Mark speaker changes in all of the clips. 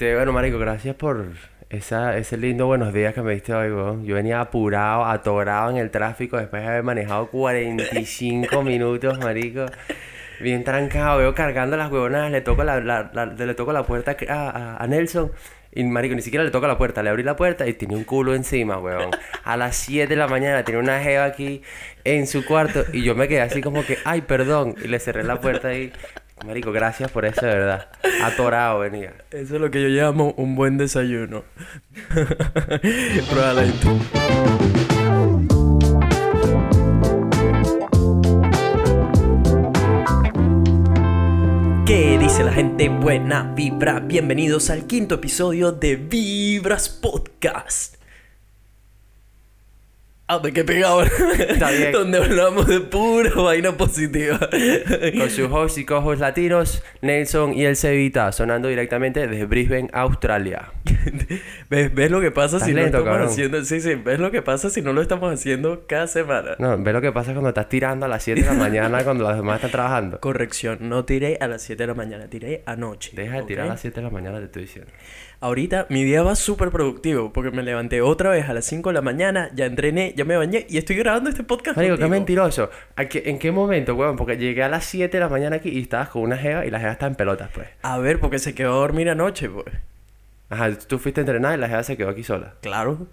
Speaker 1: Este, bueno, marico, gracias por esa, ese lindo buenos días que me diste hoy, weón. Yo venía apurado, atorado en el tráfico después de haber manejado 45 minutos, marico. Bien trancado, veo cargando las huevonas, le toco la, la- la- le toco la puerta a, a- a Nelson. Y marico, ni siquiera le toco la puerta, le abrí la puerta y tenía un culo encima, weón. A las 7 de la mañana tenía una jeva aquí en su cuarto y yo me quedé así como que, ay, perdón. Y le cerré la puerta ahí. Marico, gracias por eso, de verdad. Atorado venía.
Speaker 2: Eso es lo que yo llamo un buen desayuno. Tú. ¿Qué dice la gente? Buena vibra. Bienvenidos al quinto episodio de Vibras Podcast. Ah, me quedé pegado.
Speaker 1: Está bien.
Speaker 2: Donde hablamos de pura vaina positiva.
Speaker 1: Con sus hosts y cojos latinos, Nelson y el Cevita, sonando directamente desde Brisbane, Australia.
Speaker 2: ¿Ves, ves lo que pasa si
Speaker 1: lento,
Speaker 2: no estamos
Speaker 1: cabrón.
Speaker 2: haciendo? Sí, sí, ¿ves lo que pasa si no lo estamos haciendo cada semana?
Speaker 1: No, ve lo que pasa cuando estás tirando a las 7 de la mañana cuando los demás están trabajando.
Speaker 2: Corrección, no tiré a las 7 de la mañana, tiré anoche.
Speaker 1: Deja de tirar a las 7 de la mañana, te estoy diciendo.
Speaker 2: Ahorita mi día va súper productivo porque me levanté otra vez a las 5 de la mañana, ya entrené, ya me bañé y estoy grabando este podcast.
Speaker 1: Marico, qué
Speaker 2: contigo.
Speaker 1: mentiroso. ¿A qué- ¿En qué momento, weón? Porque llegué a las 7 de la mañana aquí y estabas con una jeva y la jeva está en pelotas, pues.
Speaker 2: A ver, porque se quedó a dormir anoche, pues.
Speaker 1: Ajá, tú fuiste a entrenar y la jeva se quedó aquí sola.
Speaker 2: Claro,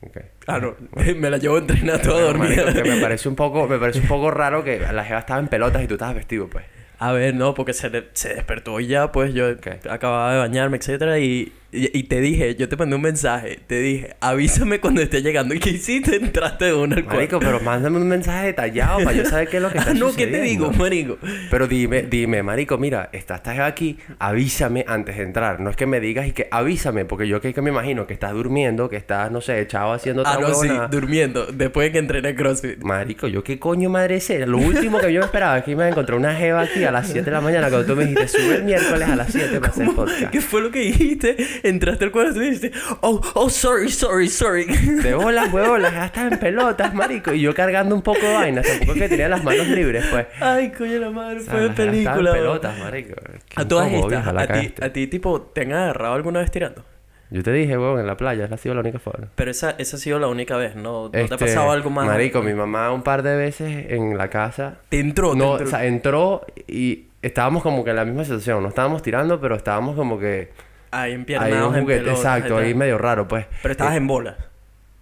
Speaker 1: Ok.
Speaker 2: claro, me la llevo a entrenar toda dormida.
Speaker 1: marico, que me parece un poco, me parece un poco raro que la jeva estaba en pelotas y tú estabas vestido, pues.
Speaker 2: A ver, no, porque se, se despertó y ya, pues yo acababa de bañarme, etcétera, y, y, y te dije, yo te mandé un mensaje, te dije, avísame cuando esté llegando. ¿Y qué hiciste? Entraste de una al.
Speaker 1: Marico, pero mándame un mensaje detallado para yo saber qué es lo que está
Speaker 2: Ah, no, ¿qué te digo, marico?
Speaker 1: Pero dime, dime, marico, mira, estás estás aquí, avísame antes de entrar. No es que me digas y que avísame, porque yo que, que me imagino que estás durmiendo, que estás, no sé, echado haciendo
Speaker 2: Ah, no, sí, durmiendo, después de que entrené CrossFit.
Speaker 1: Marico, yo qué coño madre sea. Lo último que yo me esperaba es que iba a encontrar una jeva aquí a las 7 de la mañana cuando tú me dijiste sube el miércoles a las 7 para hacer podcast.
Speaker 2: ¿Qué fue lo que dijiste? Entraste al cuarto y dijiste, oh, oh, sorry, sorry, sorry.
Speaker 1: De bolas, huevos, las jevas estaban en pelotas, marico. Y yo cargando un poco de vainas, tampoco que tenía las manos libres, pues.
Speaker 2: Ay, coño la madre,
Speaker 1: O sea,
Speaker 2: fue de película.
Speaker 1: en pelotas, marico. Qué
Speaker 2: A todas estas,
Speaker 1: vieja, la
Speaker 2: a ti, a ti, tipo, ¿te han agarrado alguna vez tirando?
Speaker 1: Yo te dije, huevón, en la playa, esa ha sido la única forma.
Speaker 2: Pero esa, esa ha sido la única vez, ¿no? ¿No te ha
Speaker 1: Este,
Speaker 2: pasado algo más?
Speaker 1: Marico, mi mamá un par de veces en la casa.
Speaker 2: Te entró, te
Speaker 1: No,
Speaker 2: entró.
Speaker 1: o sea, entró y estábamos como que en la misma situación. No estábamos tirando, pero estábamos como que.
Speaker 2: Ahí
Speaker 1: Ahí
Speaker 2: empiernados,
Speaker 1: un
Speaker 2: en
Speaker 1: juguete,
Speaker 2: pelotas,
Speaker 1: exacto, ahí medio raro, pues.
Speaker 2: Pero estabas
Speaker 1: Eh,
Speaker 2: en bola.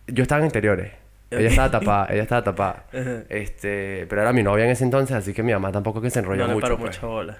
Speaker 1: Yo estaba en interiores. Ella estaba tapada, ella estaba tapada. Este, pero era mi novia en ese entonces, así que mi mamá tampoco que se enrolló
Speaker 2: No le
Speaker 1: mucho.
Speaker 2: paró
Speaker 1: pues.
Speaker 2: mucha bola.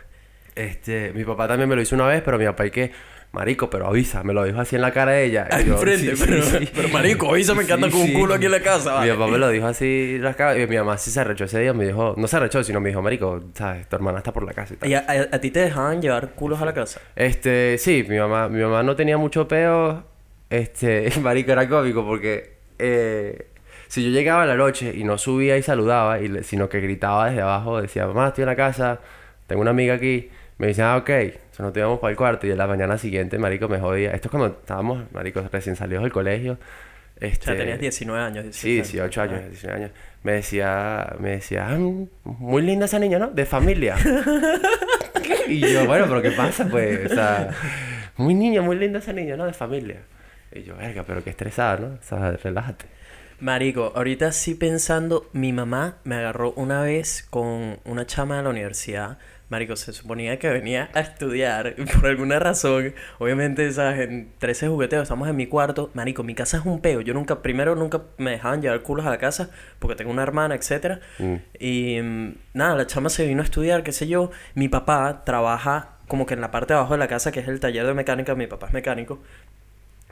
Speaker 1: Este, mi papá también me lo hizo una vez, pero mi papá y que, marico, pero avisa, me lo dijo así en la cara de ella. Yo,
Speaker 2: enfrente,
Speaker 1: "Sí,
Speaker 2: pero,
Speaker 1: sí, sí".
Speaker 2: pero marico, avísame que anda
Speaker 1: Sí,
Speaker 2: con un culo aquí en la casa.
Speaker 1: Mi papá me lo dijo así en la cara y mi mamá sí se arrechó ese día, me dijo, no se arrechó, sino me dijo, marico, sabes, tu hermana está por la casa y tal.
Speaker 2: ¿Y a, a- a ti te dejaban llevar culos a la casa?
Speaker 1: Este, sí, mi mamá, mi mamá no tenía mucho peo. Este, marico, era cómico porque eh, si yo llegaba a la noche y no subía y saludaba, y sino que gritaba desde abajo, decía, mamá, estoy en la casa, tengo una amiga aquí, me decían, ah, ok, nos íbamos para el cuarto y en la mañana siguiente, marico, me jodía. Esto es cuando estábamos, marico, recién salidos del colegio.
Speaker 2: O
Speaker 1: Este,
Speaker 2: sea, tenías 19 años.
Speaker 1: Sí, 18 años, 19 años. Me decía, me decía, "Ah, muy linda esa niña, ¿no? De familia. y yo, bueno, pero ¿qué pasa? Pues, o sea, muy niña, muy linda esa niña, ¿no? De familia. Y yo, verga, pero qué estresada, ¿no? O sea, relájate.
Speaker 2: Marico, ahorita sí pensando, mi mamá me agarró una vez con una chama de la universidad. Marico, se suponía que venía a estudiar y por alguna razón. Obviamente, ¿sabes? En 13 jugueteos, estamos en mi cuarto. Marico, mi casa es un peo. Yo nunca, primero nunca me dejaban llevar culos a la casa porque tengo una hermana, etcétera.
Speaker 1: Mm.
Speaker 2: Y mm, nada, la chama se vino a estudiar, qué sé yo. Mi papá trabaja como que en la parte de abajo de la casa, que es el taller de mecánica. Mi papá es mecánico.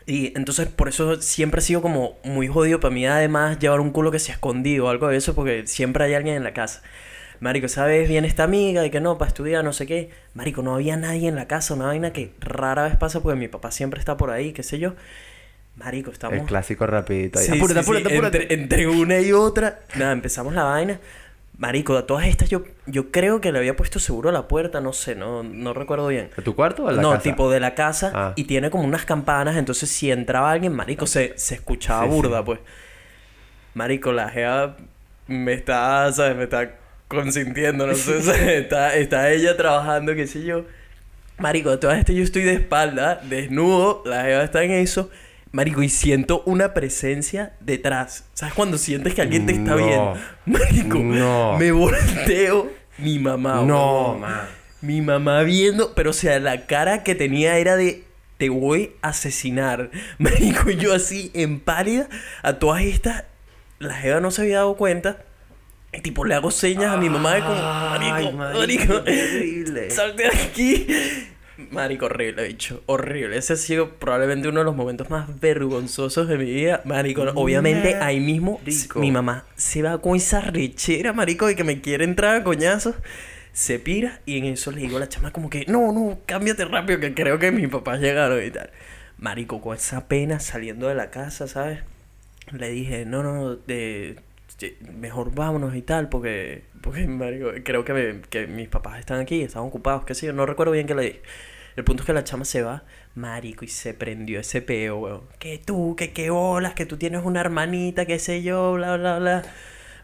Speaker 2: Y entonces por eso siempre ha sido como muy jodido para mí además llevar un culo que se ha escondido o algo de eso porque siempre hay alguien en la casa. Marico, ¿sabes? Viene esta amiga y que no, para estudiar, no sé qué. Marico, no había nadie en la casa, una vaina que rara vez pasa porque mi papá siempre está por ahí, qué sé yo. Marico, estamos...
Speaker 1: El clásico rapidito. ahí.
Speaker 2: Sí,
Speaker 1: apúrate,
Speaker 2: sí, sí,
Speaker 1: apúrate, apúrate.
Speaker 2: Entre, entre una y otra, nada, empezamos la vaina. Marico, a todas estas yo, yo creo que le había puesto seguro a la puerta, no sé, no, no recuerdo bien.
Speaker 1: ¿A tu cuarto o a la
Speaker 2: no,
Speaker 1: casa?
Speaker 2: tipo de la casa
Speaker 1: Ah.
Speaker 2: y tiene como unas campanas, entonces si entraba alguien, marico, se, se escuchaba burda, pues. Marico, la jeva me está, ¿sabes? Me está consintiendo, no sé, ¿sabes? está, está ella trabajando, qué sé yo. Marico, todas este yo estoy de espalda, desnudo, la jeva está en eso. Marico, y siento una presencia detrás. ¿Sabes cuando sientes que alguien te está
Speaker 1: No.
Speaker 2: viendo? Marico,
Speaker 1: No.
Speaker 2: me volteo mi mamá.
Speaker 1: No, man.
Speaker 2: Mi mamá viendo, pero o sea, la cara que tenía era de te voy a asesinar. Marico, yo así en pálida a todas estas, la jeva no se había dado cuenta. Tipo le hago señas a mi mamá de como, marico, marico,
Speaker 1: marico,
Speaker 2: salte de aquí. Marico, horrible, bicho, horrible. Ese ha sido probablemente uno de los momentos más vergonzosos de mi vida. Marico, obviamente ahí mismo
Speaker 1: Marico.
Speaker 2: mi mamá se va con esa rechera, marico, de que me quiere entrar a coñazos. Se pira y en eso le digo a la chama como que, no, no, cámbiate rápido que creo que mis papás llegaron y tal. Marico, con esa pena saliendo de la casa, ¿sabes? Le dije, no, no, de, de- mejor vámonos y tal, porque, porque marico, creo que, me- que mis papás están aquí, están ocupados, qué sé yo, no recuerdo bien qué le dije. El punto es que la chama se va, marico, y se prendió ese peo, weón. Que tú, que qué bolas, que tú tienes una hermanita, qué sé yo, bla, bla, bla.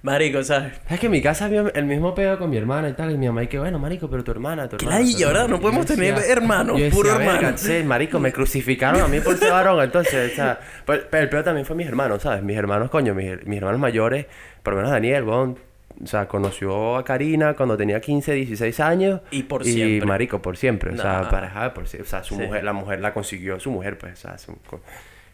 Speaker 2: Marico, ¿sabes?
Speaker 1: Es que en mi casa había el mismo pedo con mi hermana y tal. Y mi mamá, y que bueno, marico, pero tu hermana, tu hermana.
Speaker 2: ladilla, ¿verdad?
Speaker 1: hermana".
Speaker 2: No podemos
Speaker 1: decía-
Speaker 2: tener hermanos,
Speaker 1: yo
Speaker 2: puro
Speaker 1: "Verga,
Speaker 2: hermano".
Speaker 1: sí, marico, me crucificaron a mí por ser varón. Entonces, o sea, pero, pero el peor también fue mis hermanos, ¿sabes? Mis hermanos, coño, mis, mis hermanos mayores, por lo menos Daniel. O sea, conoció a Karina cuando tenía 15, 16 años.
Speaker 2: Y por
Speaker 1: y
Speaker 2: siempre.
Speaker 1: marico, por siempre. O sea, pareja de por siempre. O sea, su
Speaker 2: Sí.
Speaker 1: mujer, la mujer la consiguió su mujer, pues. O sea, su-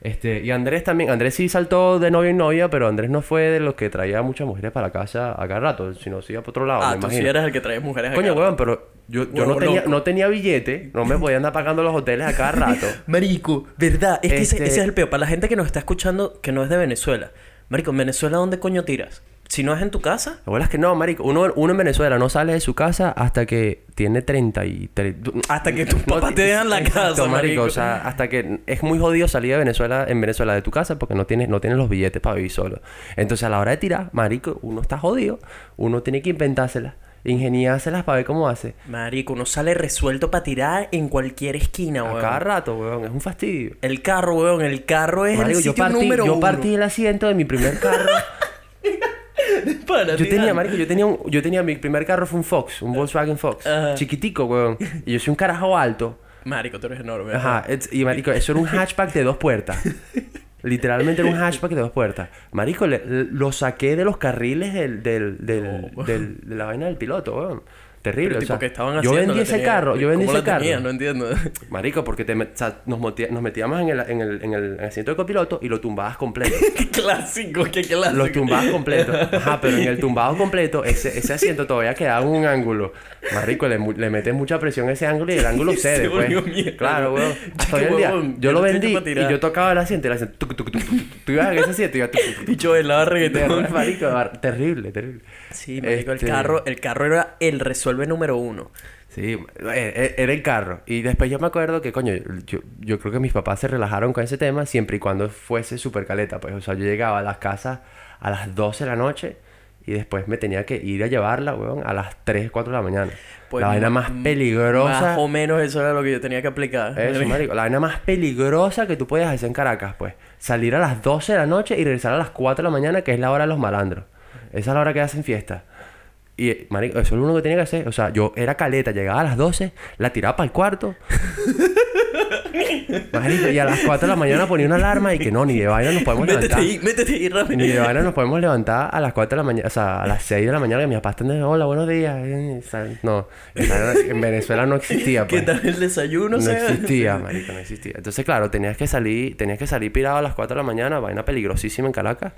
Speaker 1: este, y Andrés también, Andrés sí saltó de novia en novia, pero Andrés no fue de los que traía muchas mujeres para la casa a cada rato, sino iba por otro lado,
Speaker 2: Ah,
Speaker 1: me
Speaker 2: tú sí eres el que trae mujeres acá.
Speaker 1: Coño, weón, pero yo, yo no, tenía, no tenía billete, no me podía andar pagando los hoteles a cada rato.
Speaker 2: Marico, ¿verdad? Es que ese,
Speaker 1: Este-
Speaker 2: ese es el peor. Para la gente que nos está escuchando que no es de Venezuela. Marico, ¿en Venezuela dónde coño tiras? Si no es en tu casa,
Speaker 1: La verdad es que no, marico. Uno, uno en Venezuela no sale de su casa hasta que tiene 33...
Speaker 2: Hasta que tus papás te dejan la
Speaker 1: Exacto,
Speaker 2: casa, marico.
Speaker 1: O sea, hasta que... Es muy jodido salir de Venezuela, en Venezuela de tu casa porque no tienes, no tienes los billetes para vivir solo. Entonces, a la hora de tirar, marico, uno está jodido. Uno tiene que inventárselas. Ingeniárselas para ver cómo hace.
Speaker 2: Marico, uno sale resuelto para tirar en cualquier esquina,
Speaker 1: A
Speaker 2: weón.
Speaker 1: cada rato, weón. Es un fastidio.
Speaker 2: El carro, weón. El carro es
Speaker 1: Marico,
Speaker 2: el
Speaker 1: yo
Speaker 2: sitio
Speaker 1: partí,
Speaker 2: número
Speaker 1: yo
Speaker 2: uno.
Speaker 1: partí el asiento de mi primer carro.
Speaker 2: Para
Speaker 1: Yo tenía, marico, yo tenía un, yo tenía mi primer carro fue un Fox, un Volkswagen Fox,
Speaker 2: Ajá.
Speaker 1: chiquitico, weón. Y yo soy un carajo alto.
Speaker 2: Marico, tú eres enorme.
Speaker 1: Ajá, y marico, eso era un hatchback de dos puertas. Literalmente era un hatchback de dos puertas. Marico, le- le- lo saqué de los carriles del, del, del- de la vaina del piloto, weón. Terrible,
Speaker 2: Pero
Speaker 1: o
Speaker 2: tipo
Speaker 1: sea,
Speaker 2: que estaban
Speaker 1: yo vendí ese
Speaker 2: tenían-
Speaker 1: carro, yo vendí
Speaker 2: ¿Cómo
Speaker 1: ese
Speaker 2: la
Speaker 1: carro.
Speaker 2: tenían? No entiendo.
Speaker 1: Marico, porque te o sea, nos, nos metíamos en el, en, el, en, el, en el asiento de copiloto y lo tumbabas completo.
Speaker 2: qué clásico, qué clásico.
Speaker 1: Lo tumbabas completo. Ajá, pero en el tumbado completo, ese, ese asiento todavía quedaba en un ángulo. Marico, le, le metes mucha presión a ese ángulo y el ángulo
Speaker 2: Se
Speaker 1: cede, pues. Claro, weón. Hasta hoy en día, yo lo vendí y yo tocaba el asiento y el asiento... Tú ibas en ese asiento y iba... tuc, tuc, tuc, tuc.
Speaker 2: Y yo bailaba reggaetón.
Speaker 1: Marico, terrible, terrible.
Speaker 2: Sí, marico,
Speaker 1: Este-
Speaker 2: el carro, el carro era el resuelve número uno.
Speaker 1: Sí, eh, era el carro. Y después yo me acuerdo que, coño, yo, yo creo que mis papás se relajaron con ese tema siempre y cuando fuese súper caleta. Pues, o sea, yo llegaba a las casas a las 12 de la noche y después me tenía que ir a llevarla, weón, a las 3, 4 de la mañana.
Speaker 2: Pues,
Speaker 1: la vaina más peligrosa.
Speaker 2: Más o menos eso era lo que yo tenía que aplicar.
Speaker 1: Eso, marico. La vaina más peligrosa que tú podías hacer en Caracas, pues. Salir a las 12 de la noche y regresar a las 4 de la mañana, que es la hora de los malandros. Esa es la hora que hacen fiesta. Y, eh, marico, eso es lo único que tenía que hacer. O sea, yo era caleta, llegaba a las 12, la tiraba para el cuarto. marico, y a las 4 de la mañana ponía una alarma y que no, ni de vaina nos podemos
Speaker 2: Métete
Speaker 1: levantar.
Speaker 2: ahí, métete ahí rápido.
Speaker 1: Ni de vaina nos podemos levantar a las 4 de la mañana, o sea, a las 6 de la mañana que mis papás están de hola, buenos días. eh, No, en Venezuela no existía,
Speaker 2: ¿Qué
Speaker 1: pues.
Speaker 2: tal el desayuno?
Speaker 1: No
Speaker 2: sea?
Speaker 1: existía, marico, no existía. Entonces, claro, tenías que salir, tenías que salir pirado a las 4 de la mañana, vaina peligrosísima en Caracas,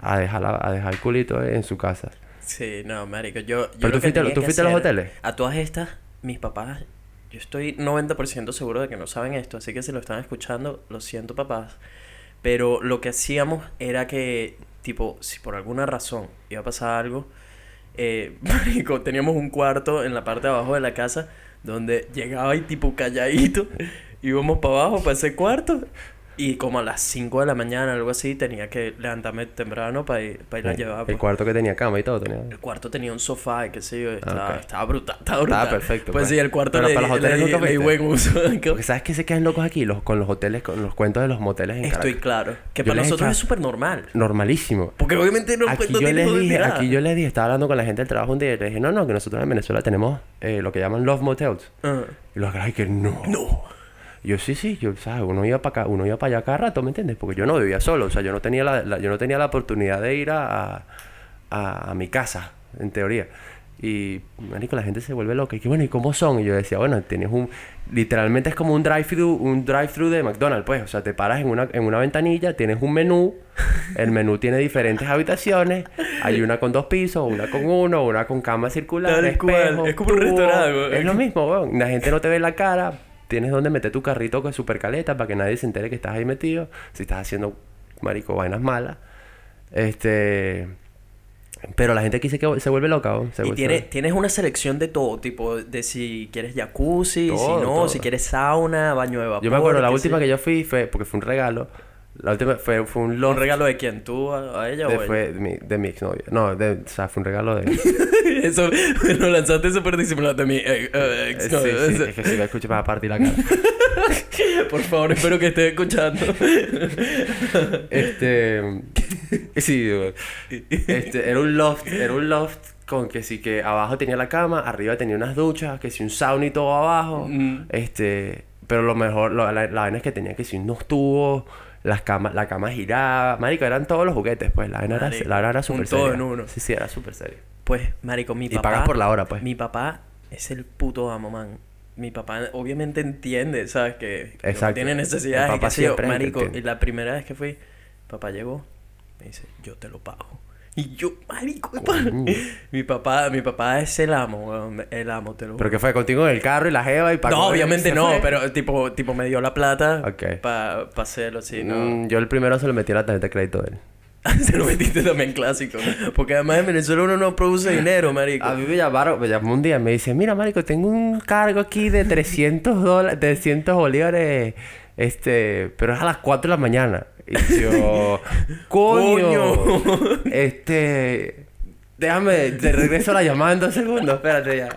Speaker 1: a dejar, la- a dejar el culito en su casa.
Speaker 2: Sí, no, marico, yo... yo
Speaker 1: Pero tú fuiste- tú fuiste a los hoteles.
Speaker 2: A todas estas, mis papás, yo estoy 90% seguro de que no saben esto, así que si lo están escuchando, lo siento papás. Pero lo que hacíamos era que, tipo, si por alguna razón iba a pasar algo, eh, marico, teníamos un cuarto en la parte de abajo de la casa donde llegaba y tipo calladito, íbamos para abajo, para ese cuarto, Y como a las 5 de la mañana, algo así, tenía que levantarme temprano para ir, para ir a llevar.
Speaker 1: El
Speaker 2: pues.
Speaker 1: cuarto que tenía cama y todo tenía.
Speaker 2: El cuarto tenía un sofá y qué sé yo, estaba,
Speaker 1: ok.
Speaker 2: estaba brutal, estaba brutal.
Speaker 1: Estaba perfecto,
Speaker 2: Pues
Speaker 1: pues.
Speaker 2: sí, el cuarto
Speaker 1: Pero
Speaker 2: le,
Speaker 1: para los
Speaker 2: le-
Speaker 1: hoteles
Speaker 2: le-
Speaker 1: nunca
Speaker 2: le buen uso.
Speaker 1: Porque sabes que se quedan locos aquí los, con los hoteles, con los cuentos de los moteles en
Speaker 2: Estoy
Speaker 1: Caracas.
Speaker 2: claro. Que
Speaker 1: Yo
Speaker 2: para nosotros es súper normal.
Speaker 1: Normalísimo.
Speaker 2: Porque obviamente no,
Speaker 1: Aquí yo les dije, aquí yo les dije, estaba hablando con la gente del trabajo un día y les dije, no, no, que nosotros en Venezuela tenemos eh, lo que llaman love motels.
Speaker 2: Ah.
Speaker 1: Y los que no. No. Yo sí, sí, yo, ¿sabes? Uno iba para acá, uno iba para allá cada rato, ¿me entiendes? Porque yo no vivía solo, o sea, yo no tenía la, la- yo no tenía la oportunidad de ir a, a, a mi casa, en teoría. Y, marico, la gente se vuelve loca. Y que, bueno, ¿y cómo son? Y yo decía, bueno, tienes un... Literalmente es como un drive-thru, un drive-thru de McDonald's, pues. O sea, te paras en una, en una ventanilla, tienes un menú. El menú tiene diferentes habitaciones. Hay una con dos pisos, una con uno, una con cama circular, espejo,
Speaker 2: es como un restaurante.
Speaker 1: Es lo mismo, weón. La gente no te ve la cara. Tienes donde meter tu carrito con super caleta para que nadie se entere que estás ahí metido. Si estás haciendo, marico, vainas malas. Este... Pero la gente aquí se, que- se vuelve loca, weón. Se
Speaker 2: Y tiene, tienes una selección de todo, tipo de si quieres jacuzzi, si no,
Speaker 1: todo.
Speaker 2: si quieres sauna, baño de vapor.
Speaker 1: Yo me acuerdo, la última que yo fui fue... Porque fue un regalo. La última fue, fue un
Speaker 2: yo. ¿Un
Speaker 1: loft
Speaker 2: regalo de quién? ¿Tú a, a ella
Speaker 1: de,
Speaker 2: o ella?
Speaker 1: fue de mi, de mi exnovia. No, de, o sea, fue un regalo de...
Speaker 2: Eso lo lanzaste súper disimulado de mi eh, eh,
Speaker 1: Eh,
Speaker 2: ex
Speaker 1: sí, sí, es que si me escuchas me va a partir la cara.
Speaker 2: Por favor, espero que estés escuchando.
Speaker 1: Este. Sí, güey. este, era un loft, era un loft con que sí que abajo tenía la cama, arriba tenía unas duchas, que si un sauna y todo abajo.
Speaker 2: Mm.
Speaker 1: Este, pero lo mejor, lo- la, la vaina es que tenía que si unos tubos, las camas, la cama giraba, marico, eran todos los juguetes, pues, la vaina era, la era súper
Speaker 2: todo
Speaker 1: seria.
Speaker 2: en uno.
Speaker 1: Sí, sí, era súper serio.
Speaker 2: Pues, marico, mi
Speaker 1: Y
Speaker 2: papá...
Speaker 1: pagas por la hora, pues.
Speaker 2: Mi papá es el puto amo, man. Mi papá obviamente entiende, ¿sabes? Que, que
Speaker 1: Exacto.
Speaker 2: tiene necesidades y
Speaker 1: papá
Speaker 2: yo.
Speaker 1: siempre que
Speaker 2: Marico, y la primera vez que fui, papá llegó, me dice, yo te lo pago. Y yo, marico, mi papá, mi papá es el amo, el amo, te lo
Speaker 1: Pero que fue contigo en el carro y la jeva y pagó.
Speaker 2: No, obviamente
Speaker 1: ¿Se
Speaker 2: no,
Speaker 1: fue?
Speaker 2: pero tipo, tipo me dio la plata
Speaker 1: Ok.
Speaker 2: para hacerlo así, ¿no?
Speaker 1: Mm, yo el primero se lo metí a la tarjeta de crédito de él.
Speaker 2: Se lo metiste también clásico. Porque además en Venezuela uno no produce dinero, marico.
Speaker 1: A mí me llamaron, me llamó un día y me dice, mira, marico, tengo un cargo aquí de 300 dólares, 300 bolívares, este, pero es a las 4 de la mañana. Y yo, coño, este, déjame, te regreso la llamada en dos segundos, espérate ya.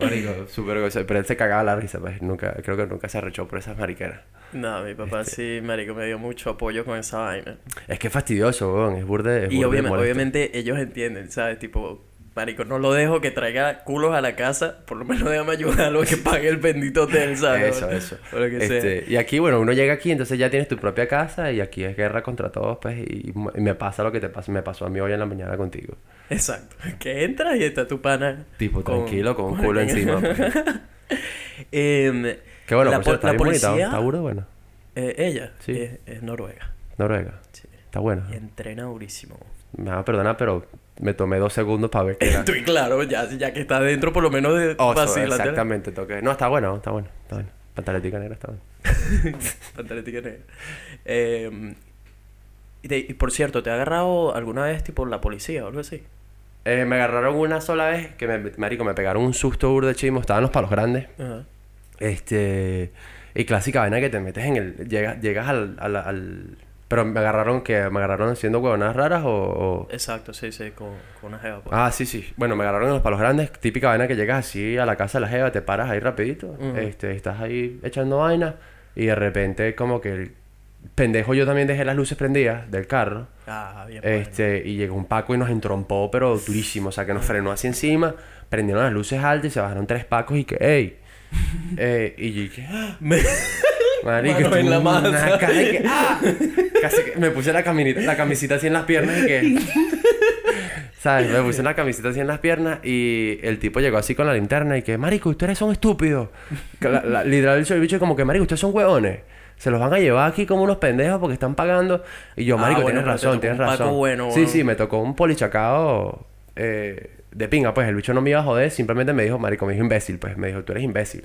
Speaker 1: Marico, súper gozoso, pero él se cagaba la risa, pues, nunca, creo que nunca se arrechó por esas mariqueras.
Speaker 2: No, mi papá
Speaker 1: Este
Speaker 2: sí, marico, me dio mucho apoyo con esa vaina.
Speaker 1: Es que es fastidioso, weón, es burde, es
Speaker 2: Y
Speaker 1: burde
Speaker 2: obviamente, obviamente ellos entienden, ¿sabes? Tipo, marico, no lo dejo que traiga culos a la casa, por lo menos déjame ayudarlo a que pague el bendito hotel, ¿sabes?
Speaker 1: Eso, eso.
Speaker 2: O lo que sea.
Speaker 1: Este, y aquí, bueno, uno llega aquí, entonces ya tienes tu propia casa y aquí es guerra contra todos, pues, y, y me pasa lo que te pasa, me pasó a mí hoy en la mañana contigo.
Speaker 2: Exacto. Que entras y está tu pana.
Speaker 1: Tipo,
Speaker 2: con-
Speaker 1: tranquilo, con un culo encima. pues.
Speaker 2: Em,
Speaker 1: Qué bueno,
Speaker 2: la
Speaker 1: por
Speaker 2: po-
Speaker 1: cierto,
Speaker 2: la
Speaker 1: está bonita,
Speaker 2: policía-
Speaker 1: está burda bueno.
Speaker 2: eh, ella
Speaker 1: Sí.
Speaker 2: es, es noruega.
Speaker 1: Noruega,
Speaker 2: Sí.
Speaker 1: está bueno.
Speaker 2: Y entrena durísimo.
Speaker 1: Me va a perdonar, pero me tomé dos segundos para ver qué era.
Speaker 2: Estoy claro, ya, ya que está dentro, por lo menos de
Speaker 1: Oso, exactamente, toqué. No, está bueno, está bueno, está bueno. Pantaletica negra está bueno.
Speaker 2: Pantaletica negra. Eh, y, te- y por cierto, ¿te ha agarrado alguna vez tipo la policía o algo así?
Speaker 1: Eh, me agarraron una sola vez que me, marico, me pegaron un susto burde chimo, estaban los palos grandes.
Speaker 2: Ajá.
Speaker 1: Este. Y clásica vaina que te metes en el. Llegas, llegas al, al, al- Pero me agarraron que. Me agarraron haciendo huevonadas raras o. o-
Speaker 2: Exacto, sí, sí, con, con una jeva. pues.
Speaker 1: Ah, sí, sí. Bueno, me agarraron en los palos grandes. Típica vaina que llegas así a la casa de la jeva, te paras ahí rapidito. Este, estás ahí echando vaina. Y de repente, como que el pendejo, yo también dejé las luces prendidas del carro.
Speaker 2: Ah, bien. bueno.
Speaker 1: Este, y llegó un Paco y nos entrompó, pero durísimo. O sea, que nos frenó así encima. Prendieron las luces altas y se bajaron tres Pacos y que, ey. Eh, y yo dije, ¡ah! Marico,
Speaker 2: Mano en la masa.
Speaker 1: que, ¡ah! Casi que me puse la, caminita, la camisita así en las piernas y que... ¿Sabes? Me puse la camisita así en las piernas y el tipo llegó así con la linterna y que, marico, ustedes son estúpidos. La- la- literal, el bicho como que, marico, ustedes son hueones. Se los van a llevar aquí como unos pendejos porque están pagando. Y yo,
Speaker 2: Ah,
Speaker 1: marico,
Speaker 2: bueno,
Speaker 1: tienes razón, tienes razón.
Speaker 2: bueno,
Speaker 1: sí,
Speaker 2: weón.
Speaker 1: sí, me tocó un polichacao eh, de pinga. Pues el bicho no me iba a joder, simplemente me dijo, marico, me dijo imbécil. Pues me dijo, tú eres imbécil.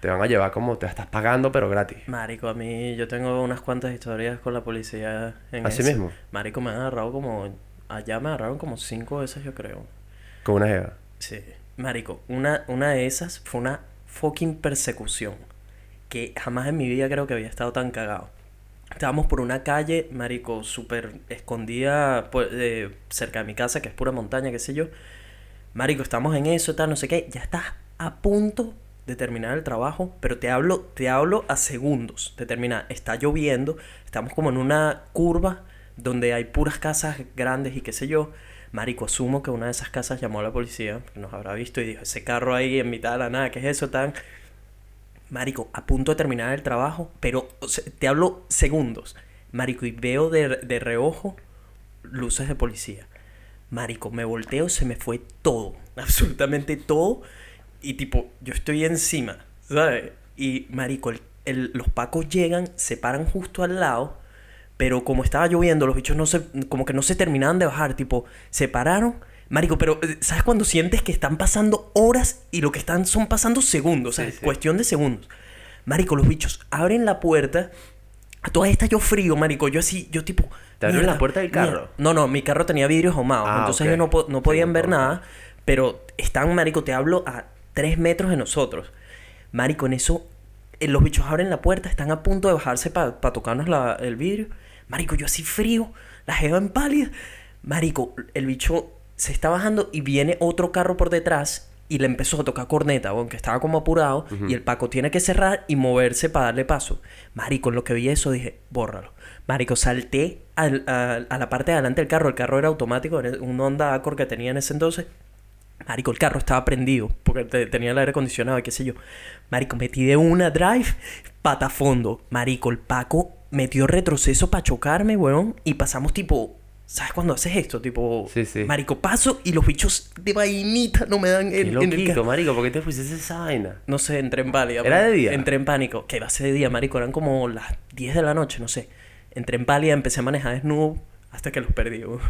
Speaker 1: Te van a llevar como te estás pagando, pero gratis.
Speaker 2: Marico, a mí yo tengo unas cuantas historias con la policía en
Speaker 1: ¿Así
Speaker 2: eso.
Speaker 1: mismo?
Speaker 2: Marico, me han agarrado como... Allá me agarraron como cinco veces, yo creo.
Speaker 1: Con una jeva.
Speaker 2: Sí. Marico, una, una de esas fue una fucking persecución. Que jamás en mi vida creo que había estado tan cagado. Estábamos por una calle, marico, súper escondida pues, eh, cerca de mi casa, que es pura montaña, qué sé yo. Marico, estamos en eso, tal, no sé qué. Ya estás a punto de terminar el trabajo, pero te hablo, te hablo a segundos de terminar. Está lloviendo, estamos como en una curva donde hay puras casas grandes y qué sé yo. Marico, asumo que una de esas casas llamó a la policía, nos habrá visto y dijo, ese carro ahí en mitad de la nada, ¿qué es eso tan? Marico, a punto de terminar el trabajo, pero te hablo segundos. Marico, y veo de, de reojo luces de policía. Marico, me volteo, se me fue todo, absolutamente todo. Y tipo, yo estoy encima, ¿sabes? Y Marico, el- el- los pacos llegan, se paran justo al lado, pero como estaba lloviendo, los bichos no se, como que no se terminaban de bajar, tipo, se pararon. Marico, pero eh, ¿sabes cuando sientes que están pasando horas y lo que están son pasando segundos? O sea,
Speaker 1: Sí,
Speaker 2: es
Speaker 1: sí.
Speaker 2: cuestión de segundos. Marico, los bichos abren la puerta. A todas estas yo frío, marico. Yo así, yo tipo...
Speaker 1: ¿Te abrieron la puerta del carro?
Speaker 2: No, no, mi carro tenía vidrios ahumados.
Speaker 1: Ah,
Speaker 2: entonces
Speaker 1: ok.
Speaker 2: ellos no, no podían
Speaker 1: Sí,
Speaker 2: ver
Speaker 1: no.
Speaker 2: nada. Pero están, marico, te hablo a tres metros de nosotros. Marico, en eso... eh, los bichos abren la puerta, están a punto de bajarse para tocarnos la- el vidrio. Marico, yo así frío, la jeva en pálida. Marico, el bicho se está bajando y viene otro carro por detrás y le empezó a tocar corneta, aunque estaba como apurado. Y el Paco tiene que cerrar y moverse para darle paso. Marico, en lo que vi eso dije, bórralo. Marico, salté al- a, a la parte de adelante del carro. El carro era automático, era un Honda Accord que tenía en ese entonces. Marico, el carro estaba prendido porque te- tenía el aire acondicionado y qué sé yo. Marico, metí de una drive, pata fondo. Marico, el Paco metió retroceso para chocarme, weón. Y pasamos tipo, ¿sabes cuando haces esto? Tipo,
Speaker 1: Sí, sí.
Speaker 2: Marico, paso y los bichos de vainita no me dan
Speaker 1: Qué
Speaker 2: en, en el carro.
Speaker 1: marico, ¿por qué te fuiste esa vaina?
Speaker 2: No sé, entré en pálida.
Speaker 1: ¿Era de día?
Speaker 2: Entré en pánico. Que va a ser de día, marico. Eran como las 10 de la noche, no sé. Entré en pálida, empecé a manejar desnudo hasta que los perdí, weón.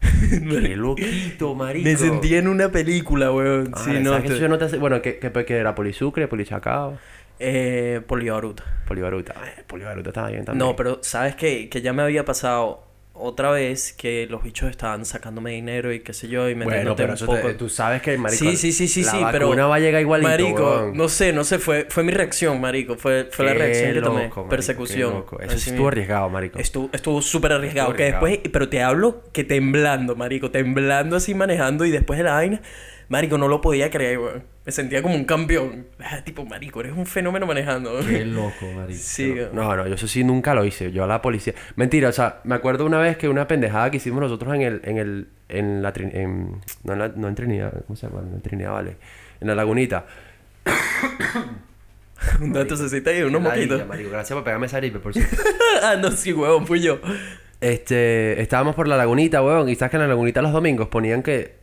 Speaker 1: Qué loquito, marico.
Speaker 2: Me sentí en una película, weón.
Speaker 1: Ah,
Speaker 2: sí,
Speaker 1: ¿sabes
Speaker 2: no.
Speaker 1: yo no te hace- Bueno, ¿qué, qué, qué era? ¿Polisucre? ¿Polichacao?
Speaker 2: Eh, polibaruta.
Speaker 1: Polibaruta. Polibaruta estaba bien también.
Speaker 2: No, pero sabes que, que ya me había pasado otra vez que los bichos estaban sacándome dinero y qué sé yo y
Speaker 1: Bueno,
Speaker 2: metiéndote
Speaker 1: pero
Speaker 2: un
Speaker 1: eso
Speaker 2: poco.
Speaker 1: te- tú sabes que, marico,
Speaker 2: sí, sí, sí, sí,
Speaker 1: la
Speaker 2: sí, pero
Speaker 1: va a llegar igualito,
Speaker 2: Marico, no sé, no sé, fue fue mi reacción, marico, fue fue la
Speaker 1: Qué
Speaker 2: reacción que tomé,
Speaker 1: marico,
Speaker 2: persecución.
Speaker 1: qué loco. Eso
Speaker 2: Así
Speaker 1: sí
Speaker 2: mismo.
Speaker 1: estuvo arriesgado, marico.
Speaker 2: Estuvo estuvo súper arriesgado,
Speaker 1: Estuvo
Speaker 2: que
Speaker 1: arriesgado.
Speaker 2: después, pero te hablo que temblando, marico, temblando así manejando y después de la vaina, marico, no lo podía creer, weón. Me sentía como un campeón. Ah, tipo, marico, eres un fenómeno manejando.
Speaker 1: Qué loco, marico.
Speaker 2: Sí.
Speaker 1: No, no, yo eso sí nunca lo hice. Yo a la policía. Mentira, o sea, me acuerdo una vez que una pendejada que hicimos nosotros en el, en el, en la, en- no, en la- no en Trinidad, ¿cómo se llama? No en Trinidad, vale. En la lagunita.
Speaker 2: Un dato se y unos moquitos.
Speaker 1: marico. Gracias por pegarme esa gripe, por cierto.
Speaker 2: ah, no, sí, huevón, fui yo.
Speaker 1: Este, estábamos por la lagunita, weón, y sabes que en la lagunita los domingos ponían que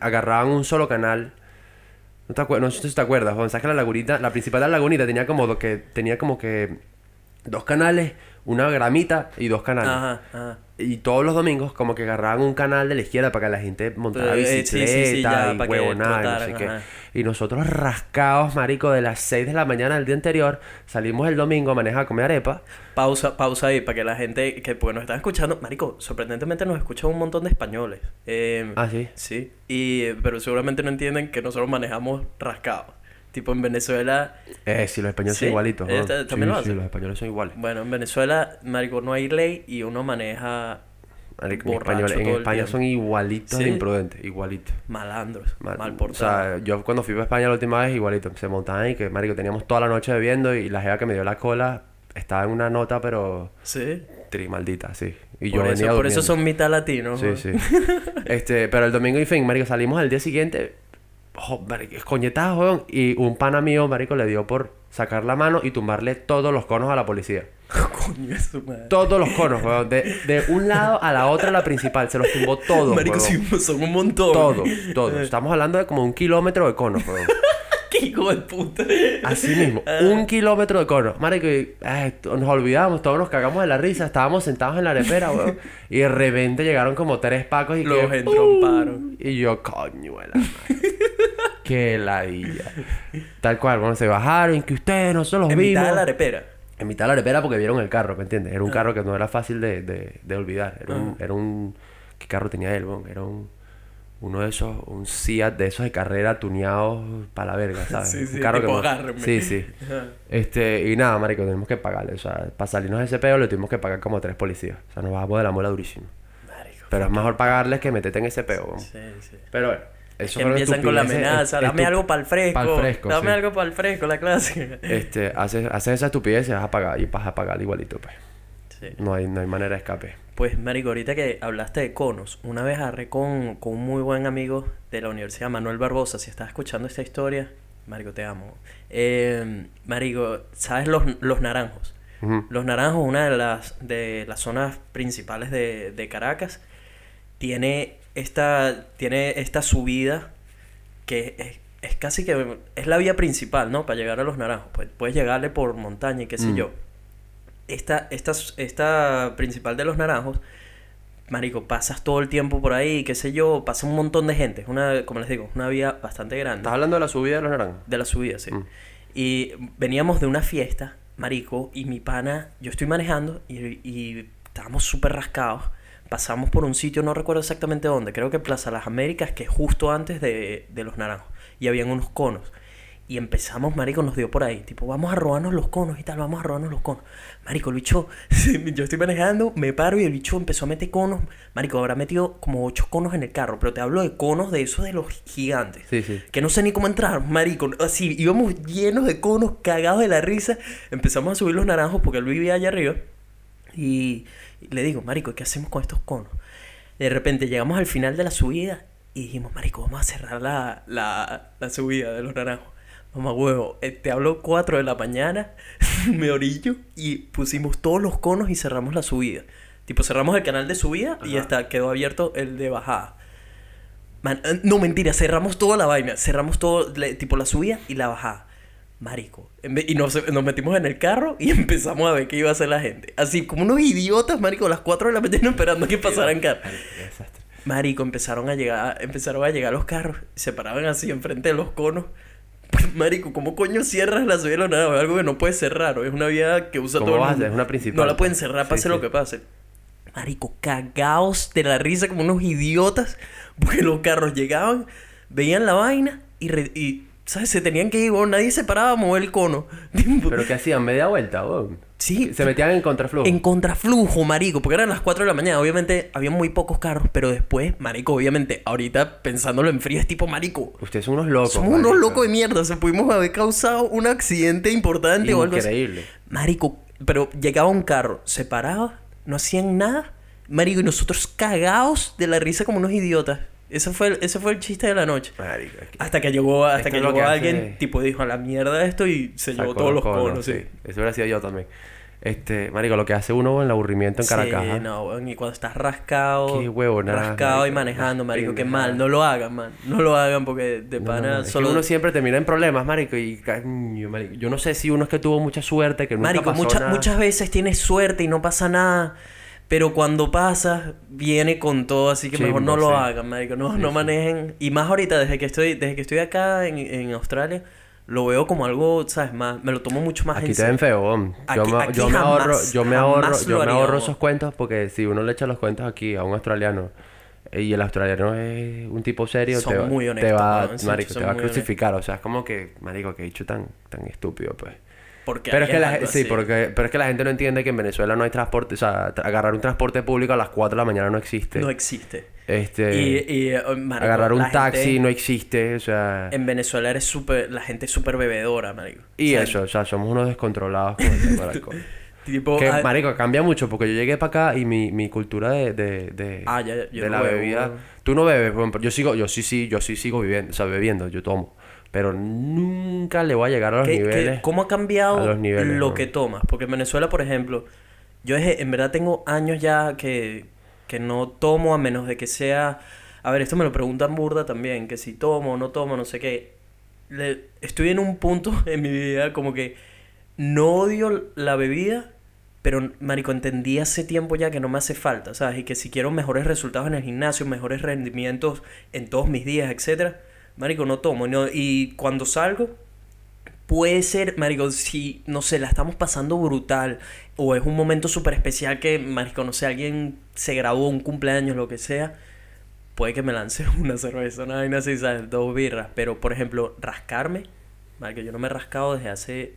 Speaker 1: agarraban un solo canal. No, te no sé si te acuerdas, weón. Sabes que la lagunita, la principal de la lagunita tenía como que tenía como que dos canales, una gramita y dos canales.
Speaker 2: Ajá, ajá.
Speaker 1: Y todos los domingos como que agarraban un canal de la izquierda para que la gente montara
Speaker 2: Eh, sí, sí, sí,
Speaker 1: bicicleta
Speaker 2: ya,
Speaker 1: y huevonada y no sé
Speaker 2: trotaran,
Speaker 1: qué.
Speaker 2: ajá.
Speaker 1: Y nosotros rascados, marico, de las 6 de la mañana del día anterior, salimos el domingo a manejar a comer arepa.
Speaker 2: Pausa, pausa ahí para que la gente que pues, nos está escuchando, marico, sorprendentemente nos escuchan un montón de españoles. Eh,
Speaker 1: Ah, sí.
Speaker 2: Sí, y, eh, pero seguramente no entienden que nosotros manejamos rascados. Tipo en Venezuela,
Speaker 1: Eh, sí, los españoles
Speaker 2: ¿Sí?
Speaker 1: son igualitos. ¿no?
Speaker 2: ta- también
Speaker 1: sí,
Speaker 2: lo
Speaker 1: sí,
Speaker 2: hacen.
Speaker 1: los españoles son iguales.
Speaker 2: bueno, en Venezuela, marico, no hay ley y uno maneja
Speaker 1: Marico, en español- España son igualitos
Speaker 2: ¿Sí?
Speaker 1: de imprudentes, igualitos.
Speaker 2: malandros,
Speaker 1: Mal,
Speaker 2: mal,
Speaker 1: o
Speaker 2: portados.
Speaker 1: sea, yo cuando fui a España la última vez, igualito. Se montaban y que, marico, teníamos toda la noche bebiendo y la jeva que me dio la cola estaba en una nota, pero
Speaker 2: sí,
Speaker 1: trimaldita, sí. Y
Speaker 2: por,
Speaker 1: yo
Speaker 2: eso,
Speaker 1: venía
Speaker 2: por eso son mitad latinos.
Speaker 1: Sí, sí. este, pero el domingo y fin, marico, salimos al día siguiente, jo, escoñetadas, weón, y un pana mío, marico, le dio por sacar la mano y tumbarle todos los conos a la policía.
Speaker 2: Coño, su madre.
Speaker 1: Todos los conos, weón. De, de un lado a la otra, la principal. Se los tumbó todos,
Speaker 2: Marico, sí, son un montón.
Speaker 1: Todos, todos. Estamos hablando de como un kilómetro de conos, weón.
Speaker 2: Qué hijo de puta.
Speaker 1: Así mismo, un kilómetro de conos. Marico, y, ay, t- nos olvidamos, todos nos cagamos de la risa. Estábamos sentados en la arepera, weón. Y de repente llegaron como tres pacos y
Speaker 2: Los
Speaker 1: que...
Speaker 2: entromparon.
Speaker 1: Y yo, coño, la madre. Qué ladilla. Tal cual, bueno, se bajaron, que ustedes, nosotros los
Speaker 2: En
Speaker 1: vimos.
Speaker 2: mitad de la arepera.
Speaker 1: En mitad de la arepera porque vieron el carro, ¿me entiendes? Era un
Speaker 2: Ah.
Speaker 1: carro que no era fácil de, de, de olvidar. Era un, era un... ¿Qué carro tenía él, weón? Era un... uno de esos, un Seat de esos de carrera tuneados para la verga, ¿sabes?
Speaker 2: Sí, sí,
Speaker 1: un carro
Speaker 2: tipo
Speaker 1: que no-. Sí, sí. Este, y nada, marico, tenemos que pagarle. O sea, para salirnos de ese peo le tuvimos que pagar como tres policías. O sea, nos bajamos de la muela durísimo.
Speaker 2: Marico.
Speaker 1: Pero es mejor pagarles que meterte en ese peo.
Speaker 2: Sí, sí.
Speaker 1: Pero bueno,
Speaker 2: empiezan con la amenaza,
Speaker 1: es-
Speaker 2: dame algo para el fresco. Dame
Speaker 1: sí.
Speaker 2: algo para el fresco, la clásica.
Speaker 1: Este, haces, haces esa estupidez y vas a pagar. Y vas a pagar igualito, pues.
Speaker 2: Sí.
Speaker 1: No hay, no hay manera de escape.
Speaker 2: Pues, Marico, ahorita que hablaste de conos, una vez agarré con, con un muy buen amigo de la universidad, Manuel Barbosa. Si estás escuchando esta historia, Marico, te amo. Eh, Marico, ¿sabes los, los naranjos? Los Naranjos, una de las, de las zonas principales de, de Caracas, tiene esta, tiene esta subida que es, es casi que es la vía principal, ¿no? Para llegar a Los Naranjos. Pues puedes llegarle por montaña y qué sé
Speaker 1: Mm.
Speaker 2: yo. Esta, esta, esta principal de Los Naranjos, marico, pasas todo el tiempo por ahí, qué sé yo, pasa un montón de gente. Es una, como les digo, una vía bastante grande.
Speaker 1: ¿Estás hablando de la subida de los naranjos?
Speaker 2: De la subida, sí.
Speaker 1: Mm.
Speaker 2: Y veníamos de una fiesta, marico, y mi pana, yo estoy manejando y, y estábamos súper rascados. Pasamos por un sitio, no recuerdo exactamente dónde, creo que Plaza Las Américas, que es justo antes de, de Los Naranjos. Y habían unos conos. Y empezamos, marico, nos dio por ahí. Tipo, vamos a robarnos los conos y tal, vamos a robarnos los conos. Marico, el bicho, yo estoy manejando, me paro y el bicho empezó a meter conos. Marico, habrá metido como ocho conos en el carro, pero te hablo de conos de esos de los gigantes.
Speaker 1: Sí, sí.
Speaker 2: Que no sé ni cómo entrar, marico. Así, íbamos llenos de conos, cagados de la risa. Empezamos a subir los naranjos porque él vivía allá arriba. Y, y le digo, marico, ¿qué hacemos con estos conos? De repente llegamos al final de la subida y dijimos, marico, vamos a cerrar la, la, la subida de los naranjos. Mamá huevo, eh, te hablo 4 de la mañana, me orillo y pusimos todos los conos y cerramos la subida. Tipo, cerramos el canal de subida y hasta quedó abierto el de bajada. Man, eh, no, mentira, cerramos toda la vaina. Cerramos todo, le- tipo la subida y la bajada. Marico. Y nos, nos metimos en el carro y empezamos a ver qué iba a hacer la gente. Así como unos idiotas, marico, a las 4 de la mañana esperando que pasaran carros.
Speaker 1: Marico,
Speaker 2: empezaron a llegar, empezaron a llegar los carros, se paraban así enfrente de los conos. Marico, ¿cómo coño cierras la subida? Es algo que no puede cerrar, es una vía que usa
Speaker 1: ¿Cómo
Speaker 2: todo el mundo.
Speaker 1: Es una principal,
Speaker 2: No la pueden cerrar,
Speaker 1: Sí,
Speaker 2: pase lo que pase. Marico, cagaos de la risa como unos idiotas, porque los carros llegaban, veían la vaina y, re- y ¿sabes? Se tenían que ir, weón, nadie se paraba a mover el cono.
Speaker 1: ¿Pero qué hacían? ¿Media vuelta, weón?
Speaker 2: Sí,
Speaker 1: Se metían en contraflujo.
Speaker 2: en contraflujo, marico, porque eran las 4 de la mañana. Obviamente había muy pocos carros, pero después, marico, obviamente, ahorita pensándolo en frío, es tipo, marico.
Speaker 1: Ustedes son unos locos.
Speaker 2: Somos unos locos de mierda. Se pudimos haber causado un accidente importante o algo así.
Speaker 1: Increíble.
Speaker 2: Marico, pero llegaba un carro, se paraba, no hacían nada. Marico, y nosotros cagados de la risa como unos idiotas. Ese fue el, ese fue el chiste de la noche.
Speaker 1: Marico,
Speaker 2: Hasta que llegó, hasta
Speaker 1: que
Speaker 2: llegó
Speaker 1: que hace-
Speaker 2: alguien, tipo, dijo a la mierda esto y se llevó todos los conos, sí.
Speaker 1: Eso hubiera sido yo también. Este, marico, lo que hace uno en el aburrimiento en Caracas.
Speaker 2: Sí,
Speaker 1: ¿ah?
Speaker 2: no, weón, y cuando estás rascado,
Speaker 1: Qué huevonada,
Speaker 2: rascado y manejando, marico, qué mal, no lo hagan, man, no lo hagan porque de
Speaker 1: No,
Speaker 2: pana
Speaker 1: no, es que
Speaker 2: solo
Speaker 1: uno siempre termina en problemas, marico, y coño, marico, yo no sé si uno es que tuvo mucha suerte, que nunca
Speaker 2: Marico,
Speaker 1: pasó
Speaker 2: mucha-
Speaker 1: nada.
Speaker 2: muchas veces tienes suerte y no pasa nada. Pero cuando pasa, viene con todo, así que mejor no lo
Speaker 1: sí.
Speaker 2: hagan, marico. No,
Speaker 1: Sí,
Speaker 2: no
Speaker 1: sí.
Speaker 2: manejen. Y más ahorita, desde que estoy, desde que estoy acá en, en Australia, lo veo como algo, ¿sabes? Más, me lo tomo mucho más
Speaker 1: Aquí
Speaker 2: en
Speaker 1: te ven feo. Yo
Speaker 2: Aquí-
Speaker 1: me,
Speaker 2: aquí
Speaker 1: yo me
Speaker 2: jamás-
Speaker 1: ahorro, yo me ahorro, yo me ahorro esos cuentos porque si uno le echa los cuentos aquí a un australiano eh, y el australiano es un tipo serio,
Speaker 2: Son
Speaker 1: te, va- te marico, te va a
Speaker 2: honestos.
Speaker 1: crucificar. O sea, es como que, marico, que dicho tan, tan estúpido, pues.
Speaker 2: Porque
Speaker 1: Pero es que la, sí, porque, pero es que la gente no entiende que en Venezuela no hay transporte, o sea, agarrar un transporte público a las 4 de la mañana no existe.
Speaker 2: No existe.
Speaker 1: este,
Speaker 2: Y, y, eh, marico,
Speaker 1: agarrar un taxi
Speaker 2: gente
Speaker 1: no existe, o sea,
Speaker 2: En Venezuela eres súper... La gente es súper bebedora, marico.
Speaker 1: y
Speaker 2: O sea,
Speaker 1: eso, o sea, somos unos descontrolados con el tema del alcohol.
Speaker 2: Tipo...
Speaker 1: Que,
Speaker 2: ah,
Speaker 1: marico, cambia mucho porque yo llegué para acá y mi, mi cultura de, de, de,
Speaker 2: Ah, ya, ya, yo
Speaker 1: de
Speaker 2: no
Speaker 1: la
Speaker 2: bebo,
Speaker 1: bebida...
Speaker 2: weón.
Speaker 1: Tú no bebes, yo sigo, yo sí, sí, yo sí sigo viviendo, o sea, bebiendo, yo tomo. Pero nunca le voy a llegar a los
Speaker 2: ¿Qué- qué-
Speaker 1: niveles.
Speaker 2: ¿Cómo ha cambiado
Speaker 1: los niveles,
Speaker 2: lo
Speaker 1: ¿no?
Speaker 2: que tomas? Porque en Venezuela, por ejemplo, yo en verdad tengo años ya que, que no tomo a menos de que sea... A ver, esto me lo preguntan burda también, que si tomo o no tomo, no sé qué. Le- estoy en un punto en mi vida como que no odio la bebida, pero, marico, entendí hace tiempo ya que no me hace falta, ¿sabes? Y que si quiero mejores resultados en el gimnasio, mejores rendimientos en todos mis días, etcétera, marico, no tomo. no- y cuando salgo, puede ser, marico, si, no sé, la estamos pasando brutal, o es un momento súper especial que, marico, no sé, alguien se graduó, un cumpleaños, lo que sea, puede que me lance una cerveza, una vaina así, ¿sabes? Dos birras. Pero, por ejemplo, rascarme, marico, yo no me he rascado desde hace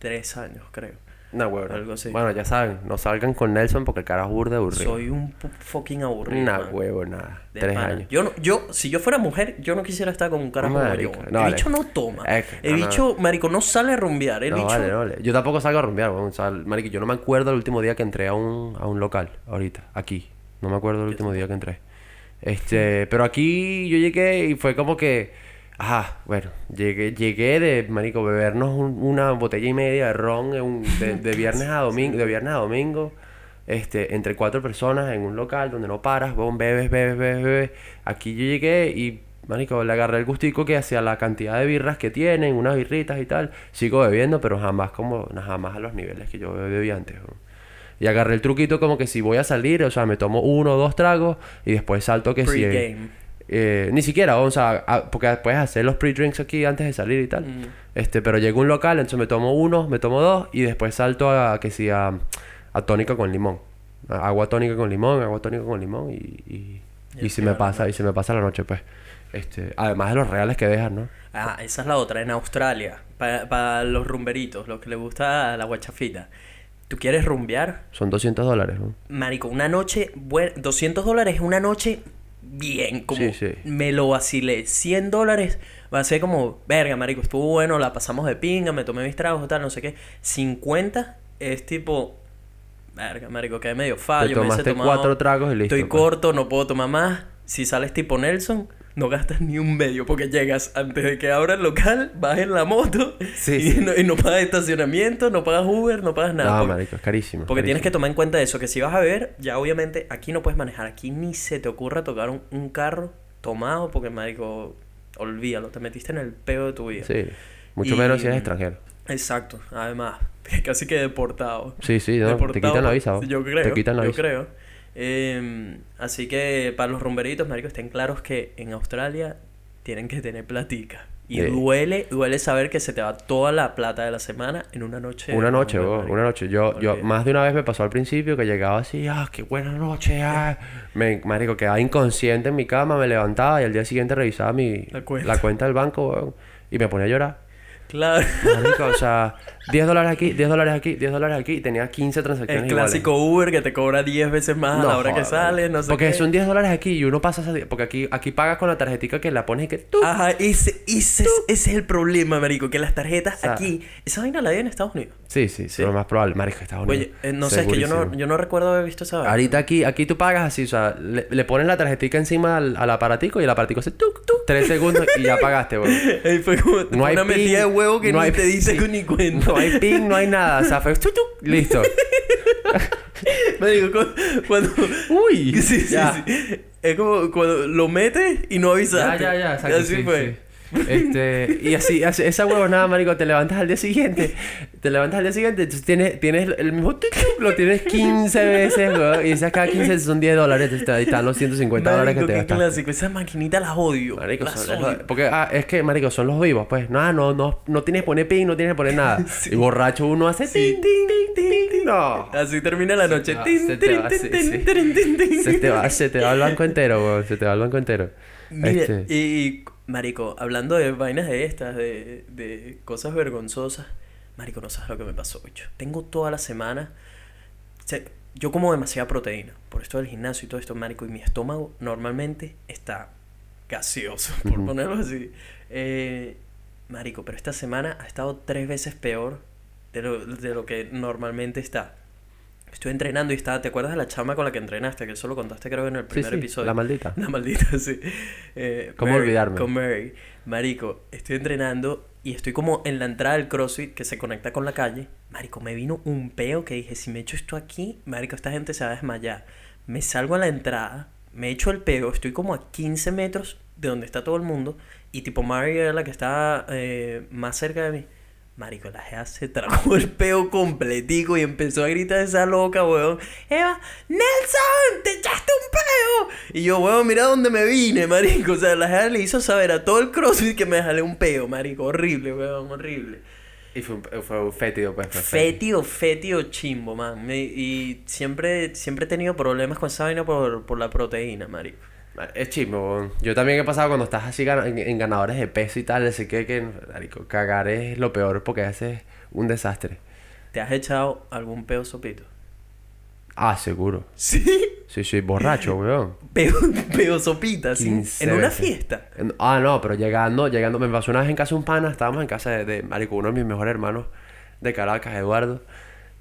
Speaker 2: tres años, creo.
Speaker 1: No, huevo.
Speaker 2: Algo así.
Speaker 1: Bueno, ya saben, no salgan con Nelson porque el carajo burde aburrido.
Speaker 2: Soy un fucking aburrido.
Speaker 1: Nah,
Speaker 2: man.
Speaker 1: huevo, nada.
Speaker 2: De
Speaker 1: Tres
Speaker 2: pana.
Speaker 1: años.
Speaker 2: Yo, no, yo, si yo fuera mujer, yo no quisiera estar con un carajo como yo.
Speaker 1: No,
Speaker 2: el bicho no toma.
Speaker 1: Es que-
Speaker 2: el
Speaker 1: no, no.
Speaker 2: bicho, marico, no sale a rumbear. El
Speaker 1: No,
Speaker 2: bicho...
Speaker 1: vale, no, vale. Yo tampoco salgo a rumbear. O sea, marico, yo no me acuerdo el último día que entré a un, a un local, ahorita, aquí. No me acuerdo el último día que entré. Este, pero aquí yo llegué y fue como que, ajá, bueno, llegué, llegué de, marico, bebernos un- una botella y media de ron en un- de, de viernes a domingo, de viernes a domingo, este, entre cuatro personas en un local donde no paras, weón, bebes, bebes, bebes, bebes. Aquí yo llegué y, marico, le agarré el gustico que hacia la cantidad de birras que tienen, unas birritas y tal. Sigo bebiendo, pero jamás como, jamás a los niveles que yo bebía antes, weón. Y agarré el truquito como que si voy a salir, o sea, me tomo uno o dos tragos y después salto que si...
Speaker 2: Pre-game.
Speaker 1: Eh, ni siquiera, o sea, a- porque puedes hacer los pre-drinks aquí antes de salir y tal.
Speaker 2: Mm.
Speaker 1: Este, pero llego a un local, entonces me tomo uno, me tomo dos y después salto a que si a, a tónica con limón. Agua tónica con limón, agua tónica con limón y, y,
Speaker 2: Y
Speaker 1: y se me pasa, y se me pasa la noche, pues. Este, además de los reales que dejan, ¿no?
Speaker 2: Ah, esa es la otra, en Australia. Para los rumberitos, los que les gusta la guachafita. ¿Tú quieres rumbear?
Speaker 1: Son 200 dólares, ¿no?
Speaker 2: Marico, una noche, bueno, 200 dólares es una noche bien, como
Speaker 1: Sí, sí.
Speaker 2: me lo vacilé. 100 dólares va a ser como, verga, marico, estuvo bueno, la pasamos de pinga, me tomé mis tragos, tal, no sé qué. 50 es tipo, verga, marico, que medio fallo,
Speaker 1: Te
Speaker 2: me tomado-
Speaker 1: cuatro tragos y listo.
Speaker 2: Estoy
Speaker 1: pues.
Speaker 2: corto, no puedo tomar más. Si sales tipo Nelson, no gastas ni un medio porque llegas antes de que abra el local, vas en la moto
Speaker 1: Sí,
Speaker 2: y,
Speaker 1: sí.
Speaker 2: No, y no pagas estacionamiento, no pagas Uber, no pagas nada.
Speaker 1: No,
Speaker 2: porque
Speaker 1: marico, es carísimo.
Speaker 2: porque tienes que tomar en cuenta eso, que si vas a beber, ya obviamente aquí no puedes manejar, aquí ni se te ocurra tocar un, un carro tomado porque, marico, olvídalo, te metiste en el peo de tu vida.
Speaker 1: Sí. Mucho
Speaker 2: Y-
Speaker 1: menos si eres extranjero.
Speaker 2: Exacto, además, casi que deportado.
Speaker 1: Sí, sí, no, te
Speaker 2: Deportado,
Speaker 1: quitan la visa.
Speaker 2: Yo creo.
Speaker 1: Te quitan la
Speaker 2: yo
Speaker 1: visa.
Speaker 2: creo. Eh, así que para los rumberitos, marico, estén claros que en Australia tienen que tener platica. Y
Speaker 1: Sí.
Speaker 2: duele, duele saber que se te va toda la plata de la semana en una noche.
Speaker 1: Una noche,
Speaker 2: marico.
Speaker 1: una noche. Yo, yo, más de una vez me pasó al principio que llegaba así, ah, qué buena noche, ah. Me, marico, quedaba inconsciente en mi cama, me levantaba y al día siguiente revisaba mi,
Speaker 2: La cuenta.
Speaker 1: cuenta del banco, weón, y me ponía a llorar.
Speaker 2: Claro.
Speaker 1: Marico, o sea, 10 dólares aquí, 10 dólares aquí, 10 dólares aquí, y tenía 15 transacciones
Speaker 2: El
Speaker 1: iguales.
Speaker 2: clásico Uber que te cobra 10 veces más a
Speaker 1: No
Speaker 2: la hora que
Speaker 1: jodas,
Speaker 2: sale, no sé
Speaker 1: Porque
Speaker 2: qué.
Speaker 1: son 10 dólares aquí y uno pasa esa- Porque aquí, aquí pagas con la tarjetica que la pones y que tú.
Speaker 2: Ajá, ese, ese, es, ese es el problema, marico, que las tarjetas
Speaker 1: O sea,
Speaker 2: aquí... Esa vaina la di en Estados Unidos.
Speaker 1: Sí, sí,
Speaker 2: Sí.
Speaker 1: lo más probable. Marico, Estados Unidos.
Speaker 2: Oye, eh, no sé, es que yo no, yo no recuerdo haber visto esa.
Speaker 1: Ahorita aquí, aquí tú pagas así, o sea, le, le pones la tarjetica encima al, al aparatico y el aparatico hace tuk, tuk, tres segundos y ya pagaste.
Speaker 2: Ahí fue como
Speaker 1: No hay
Speaker 2: una metida de huevo que
Speaker 1: no
Speaker 2: ni
Speaker 1: hay-
Speaker 2: te dice
Speaker 1: sí.
Speaker 2: ni cuenta.
Speaker 1: No hay pin, no hay nada, o sea, fue tuk, tuk, listo.
Speaker 2: Me digo, cu- cuando...
Speaker 1: Uy,
Speaker 2: Sí, sí,
Speaker 1: ya.
Speaker 2: sí. Es como cuando lo metes y no
Speaker 1: Ya,
Speaker 2: avisaste.
Speaker 1: ya, ya, exacto.
Speaker 2: Así
Speaker 1: sí,
Speaker 2: fue.
Speaker 1: sí. Este, y así, así- esa huevonada, marico, te levantas al día siguiente, te levantas al día siguiente, entonces tienes, tienes el mismo lo tienes 15 veces, weón, y esas cada 15 son 10 dólares, están los 150 dólares que
Speaker 2: Marico,
Speaker 1: te
Speaker 2: qué
Speaker 1: gastaste.
Speaker 2: clásico. Esas maquinitas las odio.
Speaker 1: Marico,
Speaker 2: las
Speaker 1: son-
Speaker 2: odio.
Speaker 1: porque ah, es que, marico, son los vivos, pues. No, no, no, no tienes que poner pin, no tienes que poner nada.
Speaker 2: Sí.
Speaker 1: Y borracho uno hace
Speaker 2: Sí.
Speaker 1: tin, tin, tin, tin, tin. No.
Speaker 2: Así termina la noche.
Speaker 1: se te va. Se te va, se te va el banco entero, weón. Se te va el banco entero.
Speaker 2: Mira,
Speaker 1: Este,
Speaker 2: y, marico, hablando de vainas de estas, de, de cosas vergonzosas, marico, no sabes lo que me pasó, bicho. Tengo toda la semana, se- yo como demasiada proteína, por esto del gimnasio y todo esto, marico, y mi estómago normalmente está gaseoso, por ponerlo así. Eh, marico, pero esta semana ha estado tres veces peor de lo, de lo que normalmente está. Estoy entrenando y estaba, ¿te acuerdas de la chama con la que entrenaste? Que eso lo contaste creo en el
Speaker 1: sí,
Speaker 2: primer
Speaker 1: sí,
Speaker 2: episodio.
Speaker 1: la maldita.
Speaker 2: La maldita, sí. Eh,
Speaker 1: ¿Cómo
Speaker 2: Mary,
Speaker 1: olvidarme?
Speaker 2: Con Mary. Marico, estoy entrenando y estoy como en la entrada del CrossFit que se conecta con la calle. Marico, me vino un peo que dije, si me echo esto aquí, Marico, esta gente se va a desmayar. Me salgo a la entrada, me echo el peo, estoy como a 15 metros de donde está todo el mundo y tipo Mary era la que estaba eh, más cerca de mí. Marico, la jea se trajo el peo completico y empezó a gritar esa loca, weón. Eva, Nelson, te echaste un peo. Y yo, weón, mira dónde me vine, marico. O sea, la jea le hizo saber a todo el CrossFit que me jalé un peo, marico. Horrible, weón, horrible.
Speaker 1: Y fue un, fue un fétido, pues. fue
Speaker 2: Fétido, fétido chimbo, man. Me- Y siempre, siempre he tenido problemas con esa vaina por, por la proteína, marico.
Speaker 1: Es chismo. Yo también he pasado cuando estás así en, en ganadores de peso y tal, ese que, que, marico, cagar es lo peor porque a veces es un desastre.
Speaker 2: ¿Te has echado algún peo sopito?
Speaker 1: Ah, seguro.
Speaker 2: Sí.
Speaker 1: Sí, sí, borracho, weón.
Speaker 2: Peo, peo sopita, sí.
Speaker 1: 15
Speaker 2: En una fiesta.
Speaker 1: En- Ah, no, pero llegando, llegando, me pasó una vez en casa de un pana, estábamos en casa de, de marico, uno de mis mejores hermanos de Caracas, Eduardo.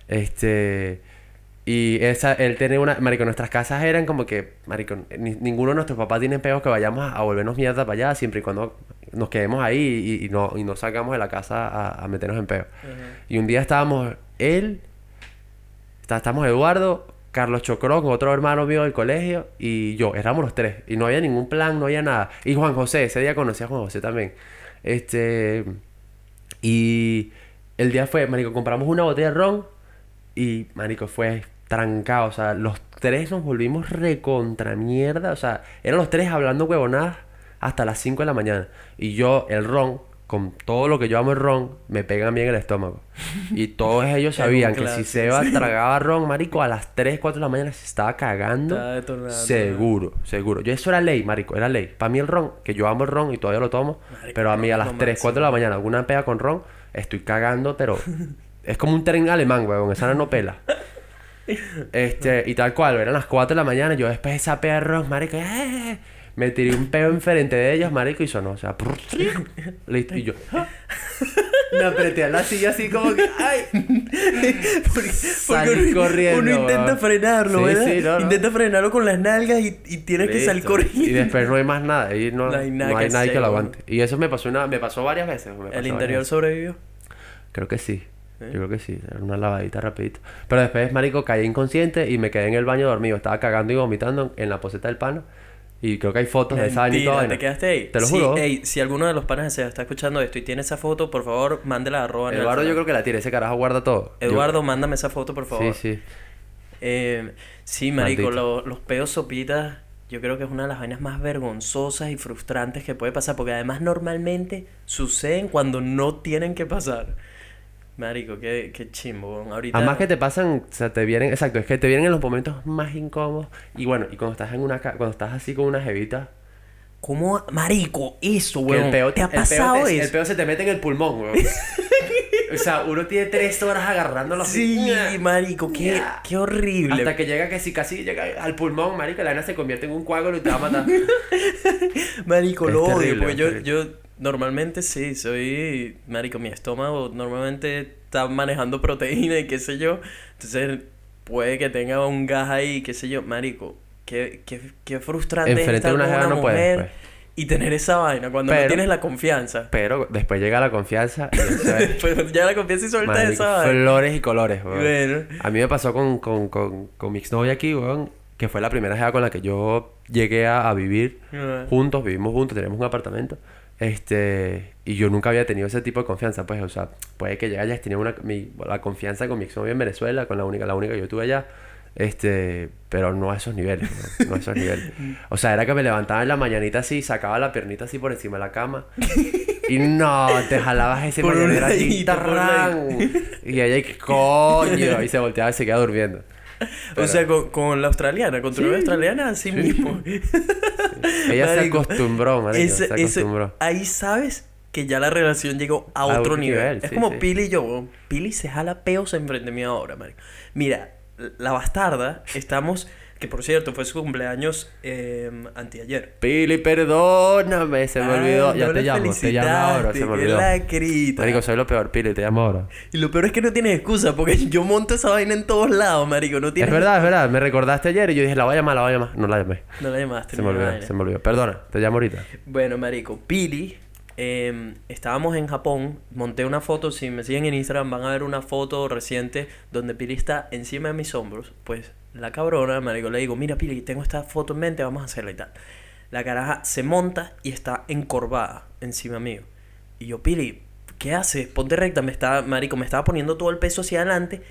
Speaker 1: Este, y esa, él tiene una, marico, nuestras casas eran como que, marico, ni- ninguno de nuestros papás tiene peos que vayamos a, a volvernos mierda para allá, siempre y cuando nos quedemos ahí y, y no, y no salgamos de la casa a, a meternos en peos. Y un día estábamos él, está- estábamos Eduardo, Carlos Chocrón, otro hermano mío del colegio, y yo, éramos los tres. Y no había ningún plan, no había nada. Y Juan José, ese día conocí a Juan José también. Este. Y el día fue, Marico, compramos una botella de ron y, Marico, fue trancado. O sea, los tres nos volvimos recontra mierda. O sea, eran los tres hablando huevonadas hasta las 5 de la mañana. Y yo, el ron, con todo lo que yo amo el ron, me pegan bien el estómago. Y todos ellos sabían que si Seba tragaba ron, marico, a las 3, 4 de la mañana se estaba cagando.
Speaker 2: Estaba.
Speaker 1: Seguro, seguro. Yo eso era ley, marico, era ley. Para mí el ron, que yo amo el ron y todavía lo tomo,
Speaker 2: Marico,
Speaker 1: pero a mí a las 3,
Speaker 2: máximo.
Speaker 1: 4 de la mañana, alguna pega con ron, estoy cagando, pero es como un tren alemán, weón, esa no pela. Este, y tal cual, eran las 4 de la mañana, yo después de esa pega de ron, marico, ¡eh! me tiré un peo enfrente de ellos, marico, y sonó, o sea, listo, y yo me apreté a la silla así como que, ¡ay!
Speaker 2: Porque, uno,
Speaker 1: corriendo,
Speaker 2: uno intenta frenarlo,
Speaker 1: Sí,
Speaker 2: ¿verdad?
Speaker 1: sí, no, no.
Speaker 2: Intenta frenarlo con las nalgas y, y tienes que salir corriendo.
Speaker 1: Y después no hay más nada. Y no,
Speaker 2: No hay nada
Speaker 1: no hay
Speaker 2: que
Speaker 1: nadie que lo aguante. Y eso me pasó una, me pasó varias veces. me pasó
Speaker 2: ¿El interior
Speaker 1: veces.
Speaker 2: sobrevivió?
Speaker 1: Creo que sí.
Speaker 2: ¿Eh?
Speaker 1: Yo creo que sí. Era una lavadita rapidito. Pero después, marico, caí inconsciente y me quedé en el baño dormido. Estaba cagando y vomitando en la poseta del pano. Y creo que hay fotos de esa y toda
Speaker 2: ¿te quedaste ahí?
Speaker 1: Te lo
Speaker 2: Sí,
Speaker 1: juro.
Speaker 2: ey, si alguno de los panas Seba está escuchando esto y tiene esa foto, por favor, mándela a arroba
Speaker 1: Eduardo yo creo que la tiene. Ese carajo guarda todo. Yo-
Speaker 2: Eduardo, mándame esa foto, por favor.
Speaker 1: Sí, sí.
Speaker 2: Eh, sí, marico, lo- los peos sopitas, yo creo que es una de las vainas más vergonzosas y frustrantes que puede pasar, porque además normalmente suceden cuando no tienen que pasar. Marico, qué, qué chimbo. Ahorita...
Speaker 1: Además que te pasan, o sea, te vienen, exacto, es que te vienen en los momentos más incómodos. Y bueno, y cuando estás en una ca- cuando estás así con una jevita,
Speaker 2: ¿Cómo? Marico, eso, weón.
Speaker 1: el peo,
Speaker 2: ¿Te ha
Speaker 1: el peo
Speaker 2: pasado
Speaker 1: te-
Speaker 2: eso?
Speaker 1: El peo se te mete en el pulmón, weón. o sea, uno tiene tres horas agarrándolo así.
Speaker 2: Sí, marico, qué, qué horrible.
Speaker 1: Hasta que llega que si casi llega al pulmón, marico, la vaina se convierte en un coágulo y te va a matar.
Speaker 2: Marico,
Speaker 1: Es
Speaker 2: lo odio,
Speaker 1: terrible,
Speaker 2: porque
Speaker 1: es
Speaker 2: yo, yo normalmente sí, soy, marico, mi estómago normalmente está manejando proteína y qué sé yo, entonces puede que tenga un gas ahí, qué sé yo, marico, qué, qué, qué frustrante
Speaker 1: Enfrente
Speaker 2: estar
Speaker 1: una
Speaker 2: con
Speaker 1: jeva
Speaker 2: una
Speaker 1: no puedes,
Speaker 2: mujer
Speaker 1: pues.
Speaker 2: y tener esa vaina cuando no tienes la confianza.
Speaker 1: Pero después llega la confianza y
Speaker 2: Después ya la confianza y suelta
Speaker 1: marico,
Speaker 2: esa vaina.
Speaker 1: flores y colores, weón.
Speaker 2: Bueno,
Speaker 1: A mí me pasó con, con, con, con mi exnovia aquí, weón, que fue la primera jeva con la que yo llegué a, a vivir juntos, vivimos juntos, teníamos un apartamento. Este, y yo nunca había tenido ese tipo de confianza, pues, o sea, puede que ya hayas tenido una, mi- la confianza con mi exnovia en Venezuela, con la única, la única que yo tuve allá, este, pero no a esos niveles, no, No a esos niveles. O sea, era que me levantaba en la mañanita así, sacaba la piernita así por encima de la cama, y no, te jalabas ese mañanero así, y ella, ¿qué coño? Y se volteaba y se quedaba durmiendo.
Speaker 2: O sea, con, con la australiana, con tu novia australiana, así mismo.
Speaker 1: Ella se acostumbró, marico,
Speaker 2: Ese-
Speaker 1: se
Speaker 2: ese-
Speaker 1: acostumbró.
Speaker 2: ahí sabes que ya la relación llegó a,
Speaker 1: A
Speaker 2: otro,
Speaker 1: otro
Speaker 2: nivel.
Speaker 1: nivel,
Speaker 2: Es
Speaker 1: sí,
Speaker 2: como
Speaker 1: sí.
Speaker 2: Pili y yo. Pili se jala peos enfrente mío ahora, marico. Mira, la bastarda, estamos... Que por cierto, fue su cumpleaños eh, anteayer.
Speaker 1: Pili, perdóname, se me
Speaker 2: Ay,
Speaker 1: olvidó. Ya
Speaker 2: no
Speaker 1: te llamo, te llamo ahora, se me olvidó.
Speaker 2: lacrita.
Speaker 1: Marico, soy lo peor, Pili, te llamo ahora.
Speaker 2: Y lo peor es que no tienes excusa, porque yo monto esa vaina en todos lados, marico. No tienes...
Speaker 1: Es verdad, es verdad, me recordaste ayer y yo dije, la voy a llamar, la voy a llamar. No la llamé.
Speaker 2: No la llamaste.
Speaker 1: Se me olvidó,
Speaker 2: vaina.
Speaker 1: se me olvidó. Perdona, te llamo ahorita.
Speaker 2: Bueno, marico, Pili, eh, estábamos en Japón, monté una foto, si me siguen en Instagram van a ver una foto reciente donde Pili está encima de mis hombros, pues la cabrona, marico, le digo, mira Pili, tengo esta foto en mente, vamos a hacerla y tal. La caraja se monta y está encorvada encima mío. Y yo, Pili, ¿qué haces? Ponte recta, me estaba, marico, me estaba poniendo todo el peso hacia adelante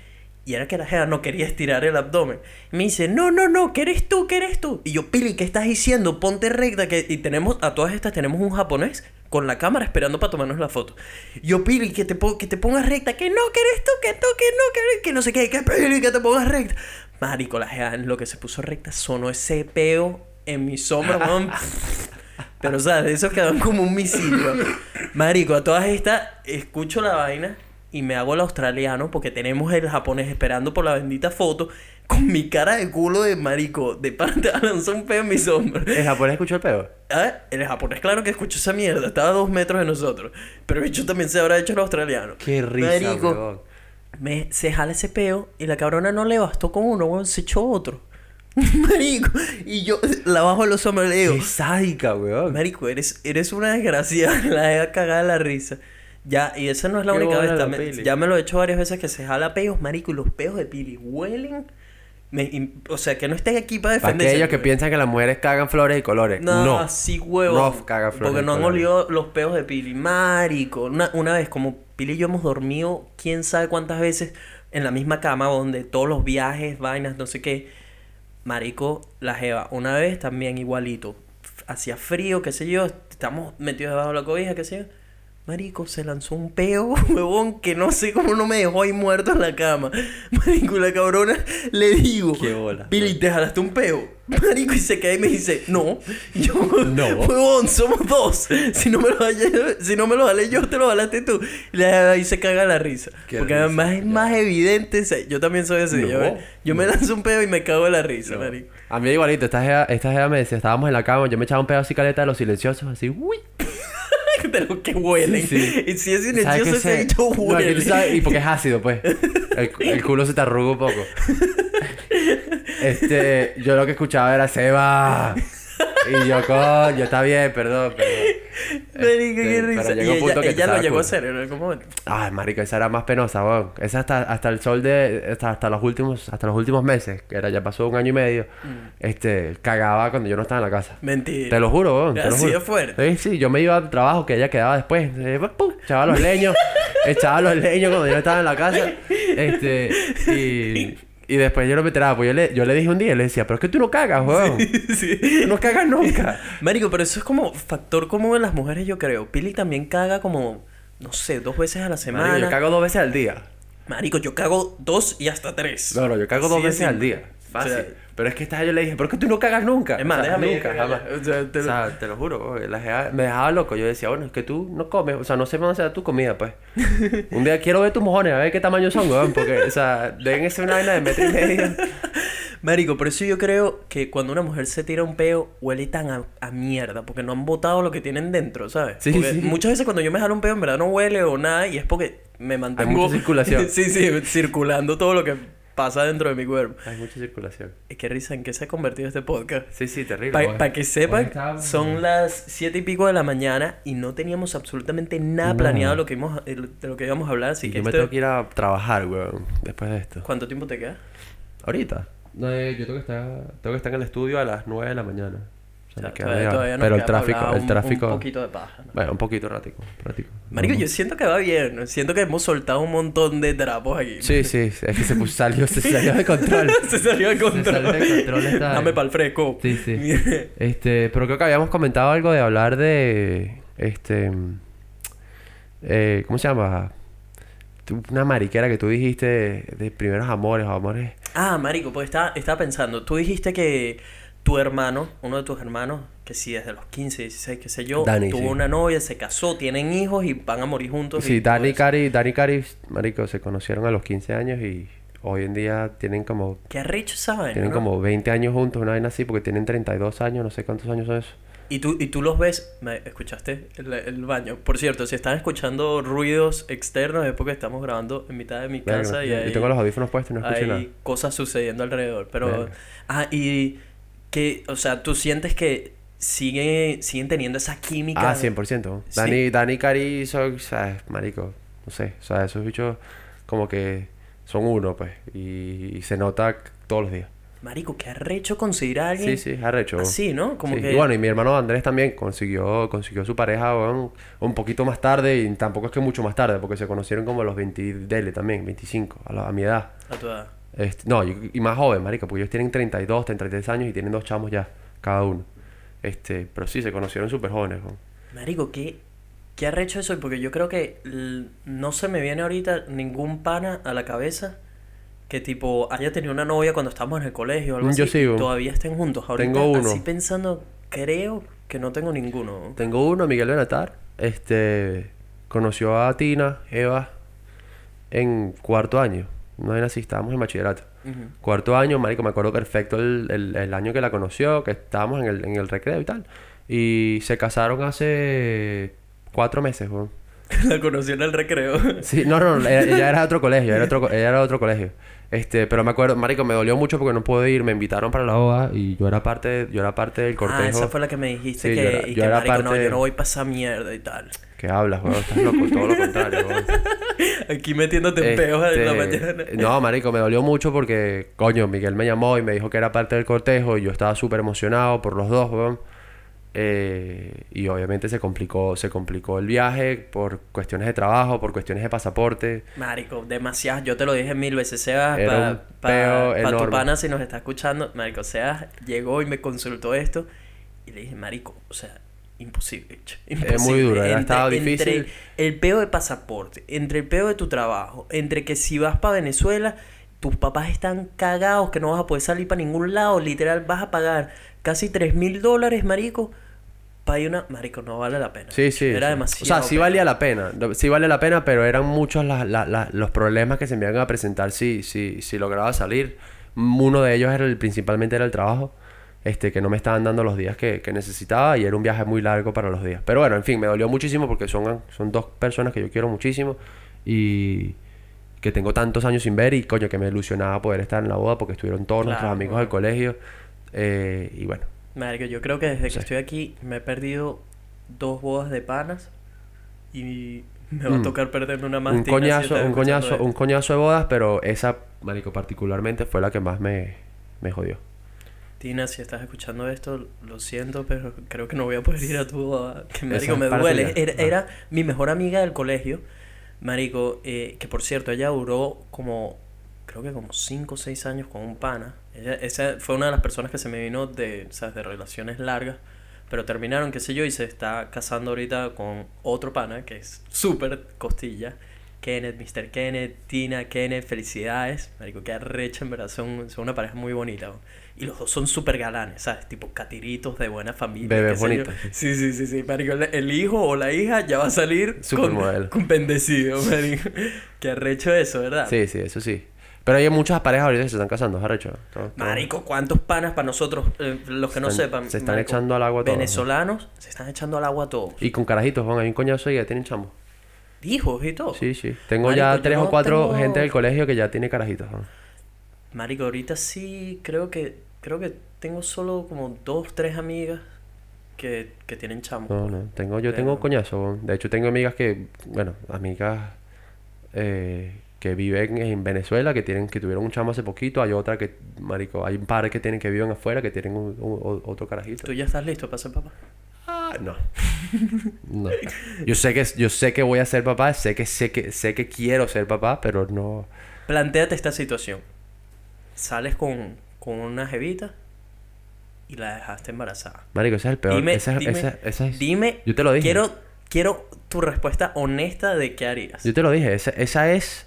Speaker 2: y era que la jeva no quería estirar el abdomen. Y me dice, no, no, no, que eres tú, que eres tú. Y yo, Pili, ¿qué estás diciendo? Ponte recta. Que... Y tenemos, a todas estas tenemos un japonés con la cámara esperando para tomarnos la foto. Yo, Pili, que te, que te pongas recta. Que no, que eres tú, que tú, que no, que, que no sé qué. Que Pili, que te pongas recta. Marico, la jeva en lo que se puso recta sonó ese peo en mi sombra, weón. Pero, o sea, de esos que dan como un misil, weón. Marico, a todas estas, escucho la vaina y me hago el australiano porque tenemos el japonés esperando por la bendita foto con mi cara de culo de marico, de parte lanzó un peo en mi sombra.
Speaker 1: ¿El japonés escuchó el peo?
Speaker 2: Ah, El japonés, claro que escuchó esa mierda, estaba a dos metros de nosotros. Pero el bicho también se habrá hecho el australiano.
Speaker 1: Qué risa,
Speaker 2: Marico,
Speaker 1: weón.
Speaker 2: Me, se jala ese peo y la cabrona no le bastó con uno, weón, se echó otro. Marico, y yo la bajo los hombros y le digo,
Speaker 1: Qué sádica, weón.
Speaker 2: Marico, eres, eres una desgracia, la he cagada la risa. Ya, y esa no es la
Speaker 1: Qué
Speaker 2: única vez,
Speaker 1: la
Speaker 2: ya me lo he hecho varias veces que se jala peos, marico, y los peos de Pili huelen. me- y- o sea, que no estén aquí para
Speaker 1: Para
Speaker 2: defenderse.
Speaker 1: aquellos que piensan que las mujeres cagan flores y colores.
Speaker 2: No,
Speaker 1: No.
Speaker 2: así huevo.
Speaker 1: Rough caga flores
Speaker 2: Porque no han olido los peos de Pili. Marico. Una, una vez, como Pili y yo hemos dormido, quién sabe cuántas veces en la misma cama, donde todos los viajes, vainas, no sé qué. Marico, la jeva. Una vez también igualito. Hacía frío, qué sé yo. Estamos metidos debajo de la cobija, qué sé yo. Marico, se lanzó un peo, huevón, que no sé cómo no me dejó ahí muerto en la cama. Marico, la cabrona, le digo.
Speaker 1: Qué bola.
Speaker 2: Billy, ¿te jalaste un peo? Marico, y se cae y me dice, no. Y yo,
Speaker 1: No.
Speaker 2: huevón, somos dos. Si no me lo jalé, si no me lo jalé yo, te lo jalaste tú. Y ahí se caga la risa.
Speaker 1: Qué
Speaker 2: Porque
Speaker 1: risa,
Speaker 2: además es
Speaker 1: ya.
Speaker 2: más evidente. Yo también soy así.
Speaker 1: No,
Speaker 2: yo, me- yo me lanzo un peo y me cago en la risa,
Speaker 1: No.
Speaker 2: marico.
Speaker 1: A mí igualito, esta jeva, esta jeva me decía, estábamos en la cama, yo me echaba un pedo así caleta de los silenciosos, así, uy.
Speaker 2: De los que huelen.
Speaker 1: Sí.
Speaker 2: Y si es
Speaker 1: ¿Sabes
Speaker 2: silencioso, ese bicho
Speaker 1: No,
Speaker 2: huele.
Speaker 1: tú sabes- y porque es ácido, pues. El, el culo se te arruga un poco. Este, yo lo que escuchaba era Seba. Y yo, coño, está bien, perdón, perdón.
Speaker 2: Marico, qué risa.
Speaker 1: pero
Speaker 2: Y
Speaker 1: llegó un
Speaker 2: ella,
Speaker 1: que
Speaker 2: ella lo llegó a hacer en algún momento.
Speaker 1: Ay, marico, esa era más penosa, weón. Esa hasta, hasta el sol de... Hasta, hasta los últimos... Hasta los últimos meses, que era ya pasó un año y medio, este, cagaba cuando yo no estaba en la casa.
Speaker 2: Mentira.
Speaker 1: Te lo juro, weón. Te lo
Speaker 2: Así
Speaker 1: juro.
Speaker 2: fuerte.
Speaker 1: Sí, sí, yo me iba al trabajo que ella quedaba después. Eh, pum, echaba los leños. echaba los leños cuando yo no estaba en la casa. Este, y, y después yo no me enteraba. Pues yo le, yo le dije un día, le decía, pero es que tú no cagas, weón.
Speaker 2: Sí.
Speaker 1: Tú no cagas nunca.
Speaker 2: Marico, pero eso es como factor común en las mujeres, yo creo. Pili también caga como, no sé, dos veces a la semana.
Speaker 1: Marico, yo cago dos veces al día.
Speaker 2: Marico, yo cago dos y hasta tres.
Speaker 1: No, no, yo cago dos
Speaker 2: de
Speaker 1: veces al día. Fácil.
Speaker 2: O sea,
Speaker 1: pero es que esta vez yo le dije, pero es que tú no cagas nunca.
Speaker 2: Es más,
Speaker 1: O sea,
Speaker 2: déjame
Speaker 1: nunca, jamás.
Speaker 2: O sea, te
Speaker 1: O
Speaker 2: lo-
Speaker 1: sea, te lo juro, la me dejaba loco. Yo decía, bueno, es que tú no comes, o sea, no sé dónde sea tu comida, pues. Un día quiero ver tus mojones, a ver qué tamaño son, weón, porque, o sea, deben ser una vaina de metro y medio.
Speaker 2: Marico, por eso yo creo que cuando una mujer se tira un peo, huele tan a, a mierda, porque no han botado lo que tienen dentro, ¿sabes?
Speaker 1: Sí,
Speaker 2: Porque
Speaker 1: sí.
Speaker 2: muchas veces cuando yo me jalo un peo, en verdad no huele o nada, y es porque me mantengo...
Speaker 1: mucha circulación.
Speaker 2: sí, sí, circulando todo lo que pasa dentro de mi cuerpo.
Speaker 1: Hay mucha circulación.
Speaker 2: Es que risa, ¿en qué se ha convertido este podcast?
Speaker 1: Sí, sí, terrible.
Speaker 2: Para que sepan, son las siete y pico de la mañana y no teníamos absolutamente nada planeado de lo que íbamos, de lo que íbamos a hablar, así
Speaker 1: Y
Speaker 2: que
Speaker 1: yo me tengo que ir a trabajar, weón, después de esto.
Speaker 2: ¿Cuánto tiempo te queda?
Speaker 1: ¿Ahorita? No, eh, yo tengo que estar, tengo que estar en el estudio a las 9 de la mañana.
Speaker 2: Todavía, todavía
Speaker 1: Pero el tráfico, el
Speaker 2: un-
Speaker 1: tráfico...
Speaker 2: Un, poquito de paja, ¿no?
Speaker 1: Bueno, un poquito ratico, ratico.
Speaker 2: Marico, yo siento que va bien. Siento que hemos soltado un montón de trapos aquí.
Speaker 1: Sí, sí, es que se puso- salió, se salió de control.
Speaker 2: Se salió de control.
Speaker 1: salió de control esta-
Speaker 2: Dame pa'l fresco.
Speaker 1: Sí, sí. Este, pero creo que habíamos comentado algo de hablar de. Este. eh, ¿Cómo se llama? Una mariquera que tú dijiste de, de primeros amores o amores.
Speaker 2: ah, marico, pues estaba, estaba pensando. Tú dijiste que tu hermano, uno de tus hermanos, que sí, desde los 15, 16, qué sé yo,
Speaker 1: Dani,
Speaker 2: tuvo
Speaker 1: sí.
Speaker 2: una novia, se casó, tienen hijos y van a morir juntos.
Speaker 1: Sí,
Speaker 2: y
Speaker 1: Dani. Cari, Dani y Cari, marico, se conocieron a los 15 años y hoy en día tienen como.
Speaker 2: Qué esa vaina,
Speaker 1: Tienen
Speaker 2: ¿no?
Speaker 1: como 20 años juntos, una vaina así, porque tienen 32 años, no sé cuántos años son eso.
Speaker 2: Y tú, y tú los ves, ¿me escuchaste? El, el baño. Por cierto, si están escuchando ruidos externos es porque estamos grabando en mitad de mi casa y
Speaker 1: yo
Speaker 2: hay,
Speaker 1: tengo los audífonos puestos y no escucho nada.
Speaker 2: hay cosas sucediendo alrededor. Pero, ah, y que, o sea, tú sientes que sigue, siguen teniendo esa química.
Speaker 1: Ah, 100%.
Speaker 2: Sí.
Speaker 1: Dani, Dani Cari son, o sea, marico, no sé, o sea, esos bichos como que son uno, pues, y, y se nota todos los días.
Speaker 2: Marico, qué arrecho conseguir a alguien
Speaker 1: Sí, sí, arrecho.
Speaker 2: así, ¿no? Como
Speaker 1: Sí,
Speaker 2: que...
Speaker 1: Y bueno, y mi hermano Andrés también consiguió, consiguió su pareja un poquito más tarde y tampoco es que mucho más tarde, porque se conocieron como a los 20 dele también, 25, a, la- a mi edad.
Speaker 2: A tu edad.
Speaker 1: Este, no, y, y más joven, marico, porque ellos tienen 32, 33 años y tienen dos chamos ya, cada uno. Este, pero sí, se conocieron súper jóvenes.
Speaker 2: Marico, qué, qué arrecho eso, porque yo creo que no se me viene ahorita ningún pana a la cabeza que tipo haya tenido una novia cuando estábamos en el colegio o algo
Speaker 1: Mm,
Speaker 2: así.
Speaker 1: yo
Speaker 2: y
Speaker 1: sigo.
Speaker 2: todavía estén juntos. Ahorita,
Speaker 1: Tengo uno.
Speaker 2: así pensando, creo que no tengo ninguno.
Speaker 1: Tengo uno, Miguel Benatar. Este. Conoció a Tina, Eva, en cuarto año. No era así, estábamos en bachillerato. Cuarto año, marico, me acuerdo perfecto el, el, el año que la conoció, que estábamos en el, en el recreo y tal. Y se casaron hace cuatro meses, weón.
Speaker 2: La conocí en el recreo.
Speaker 1: Sí, no, no, ella, ella era de otro colegio, era otro, ella era de otro colegio. Este, pero me acuerdo, marico, me dolió mucho porque no pude ir, me invitaron para la boda y yo era parte, yo era parte del cortejo.
Speaker 2: Ah, esa fue la que me dijiste
Speaker 1: Sí,
Speaker 2: que,
Speaker 1: yo era-
Speaker 2: y
Speaker 1: yo
Speaker 2: que
Speaker 1: era
Speaker 2: marico, no,
Speaker 1: parte-
Speaker 2: yo no voy para esa mierda y tal.
Speaker 1: ¿Qué hablas, weón? Estás loco, todo lo contrario, weón.
Speaker 2: Aquí metiéndote en peos en la mañana.
Speaker 1: Este, No, marico, me dolió mucho porque, coño, Miguel me llamó y me dijo que era parte del cortejo y yo estaba súper emocionado por los dos, weón. Eh, y obviamente se complicó, se complicó el viaje por cuestiones de trabajo, por cuestiones de pasaporte.
Speaker 2: Marico, demasiado. Yo te lo dije mil veces. Sebas, para pa, pa tu pana, si nos está escuchando, Marico, Sebas llegó y me consultó esto. Y le dije, Marico, o sea, imposible, bicho,
Speaker 1: Es muy duro, era- estaba difícil.
Speaker 2: Entre el peo de pasaporte, entre el peo de tu trabajo, entre que si vas para Venezuela, tus papás están cagados, que no vas a poder salir para ningún lado. Literal, vas a pagar casi 3 mil dólares, Marico. Para ir una. Marico, no vale la pena.
Speaker 1: Sí, sí.
Speaker 2: Era
Speaker 1: sí.
Speaker 2: demasiado.
Speaker 1: O sea, sí
Speaker 2: peo.
Speaker 1: valía la pena. Sí vale la pena, pero eran muchos la- la- la- los problemas que se me iban a presentar si, si, si lograba salir. Uno de ellos era el, principalmente era el trabajo. Este, que no me estaban dando los días que, que necesitaba y era un viaje muy largo para los días. Pero bueno, en fin, me dolió muchísimo porque son, son dos personas que yo quiero muchísimo y que tengo tantos años sin ver y coño, que me ilusionaba poder estar en la boda porque estuvieron todos nuestros
Speaker 2: Claro,
Speaker 1: amigos
Speaker 2: claro.
Speaker 1: del colegio. Eh, y bueno,
Speaker 2: Marico, yo creo que desde que
Speaker 1: Sí.
Speaker 2: estoy aquí me he perdido dos bodas de panas y me va a
Speaker 1: Mm.
Speaker 2: tocar perderme una más.
Speaker 1: un coñazo, un coñazo,
Speaker 2: esto.
Speaker 1: un coñazo de bodas, pero esa, marico, particularmente fue la que más me, me jodió.
Speaker 2: Tina, si estás escuchando esto, lo siento, pero creo que no voy a poder ir a tu boda. Que marico,
Speaker 1: es
Speaker 2: me duele. Era,
Speaker 1: Ah.
Speaker 2: era mi mejor amiga del colegio, marico, eh, que por cierto, ella duró como, creo que como 5 o 6 años con un pana. Ella, esa fue una de las personas que se me vino de, ¿sabes? de relaciones largas. Pero terminaron, qué sé yo, y se está casando ahorita con otro pana que es súper costilla. Kenneth, Mr. Kenneth, Tina, Kenneth, felicidades. Marico, qué arrecha, en verdad, son, son una pareja muy bonita. ¿no? Y los dos son súper galanes, ¿sabes? Tipo catiritos de buena familia.
Speaker 1: Bebés bonitos.
Speaker 2: Sí, sí, sí, sí. Marico, el, hijo o la hija ya va a salir con, con bendecido, marico. qué arrecho eso, ¿verdad?
Speaker 1: Sí, sí, eso sí. Pero hay muchas parejas ahorita que se están casando, arrecho.
Speaker 2: Marico, ¿cuántos panas para nosotros, eh, los que no sepan?
Speaker 1: se están
Speaker 2: marico,
Speaker 1: echando al agua todos, ¿no?
Speaker 2: Venezolanos se están echando al agua todos.
Speaker 1: Y con carajitos, Juan, hay un coñazo y ya tienen chamo.
Speaker 2: Hijos y todo.
Speaker 1: Sí, sí. Tengo
Speaker 2: Marico,
Speaker 1: ya tres
Speaker 2: no
Speaker 1: o cuatro
Speaker 2: tengo-
Speaker 1: gente del colegio que ya tiene carajitos. Juan.
Speaker 2: Marico, ahorita sí creo que creo que tengo solo como dos, tres amigas que, que tienen chamos.
Speaker 1: No, no. Tengo, yo tengo coñazo. De hecho, tengo amigas que, bueno, amigas eh, que viven en Venezuela, que tienen, que tuvieron un chamo hace poquito. Hay otra que, marico, hay un par que tienen que viven afuera, que tienen un- un- o- otro carajito.
Speaker 2: ¿Tú ya estás listo para ser papá?
Speaker 1: Ah, no. No. Yo sé que yo sé que voy a ser papá, sé que sé que sé que quiero ser papá, pero no
Speaker 2: Plantéate esta situación. Sales con, con una jevita y la dejaste embarazada.
Speaker 1: Marico, ese es el peor.
Speaker 2: Dime,
Speaker 1: ese, es-
Speaker 2: dime,
Speaker 1: ese- ese es-
Speaker 2: dime,
Speaker 1: yo te lo dije.
Speaker 2: quiero, quiero tu respuesta honesta de qué harías.
Speaker 1: Yo te lo dije, esa, esa es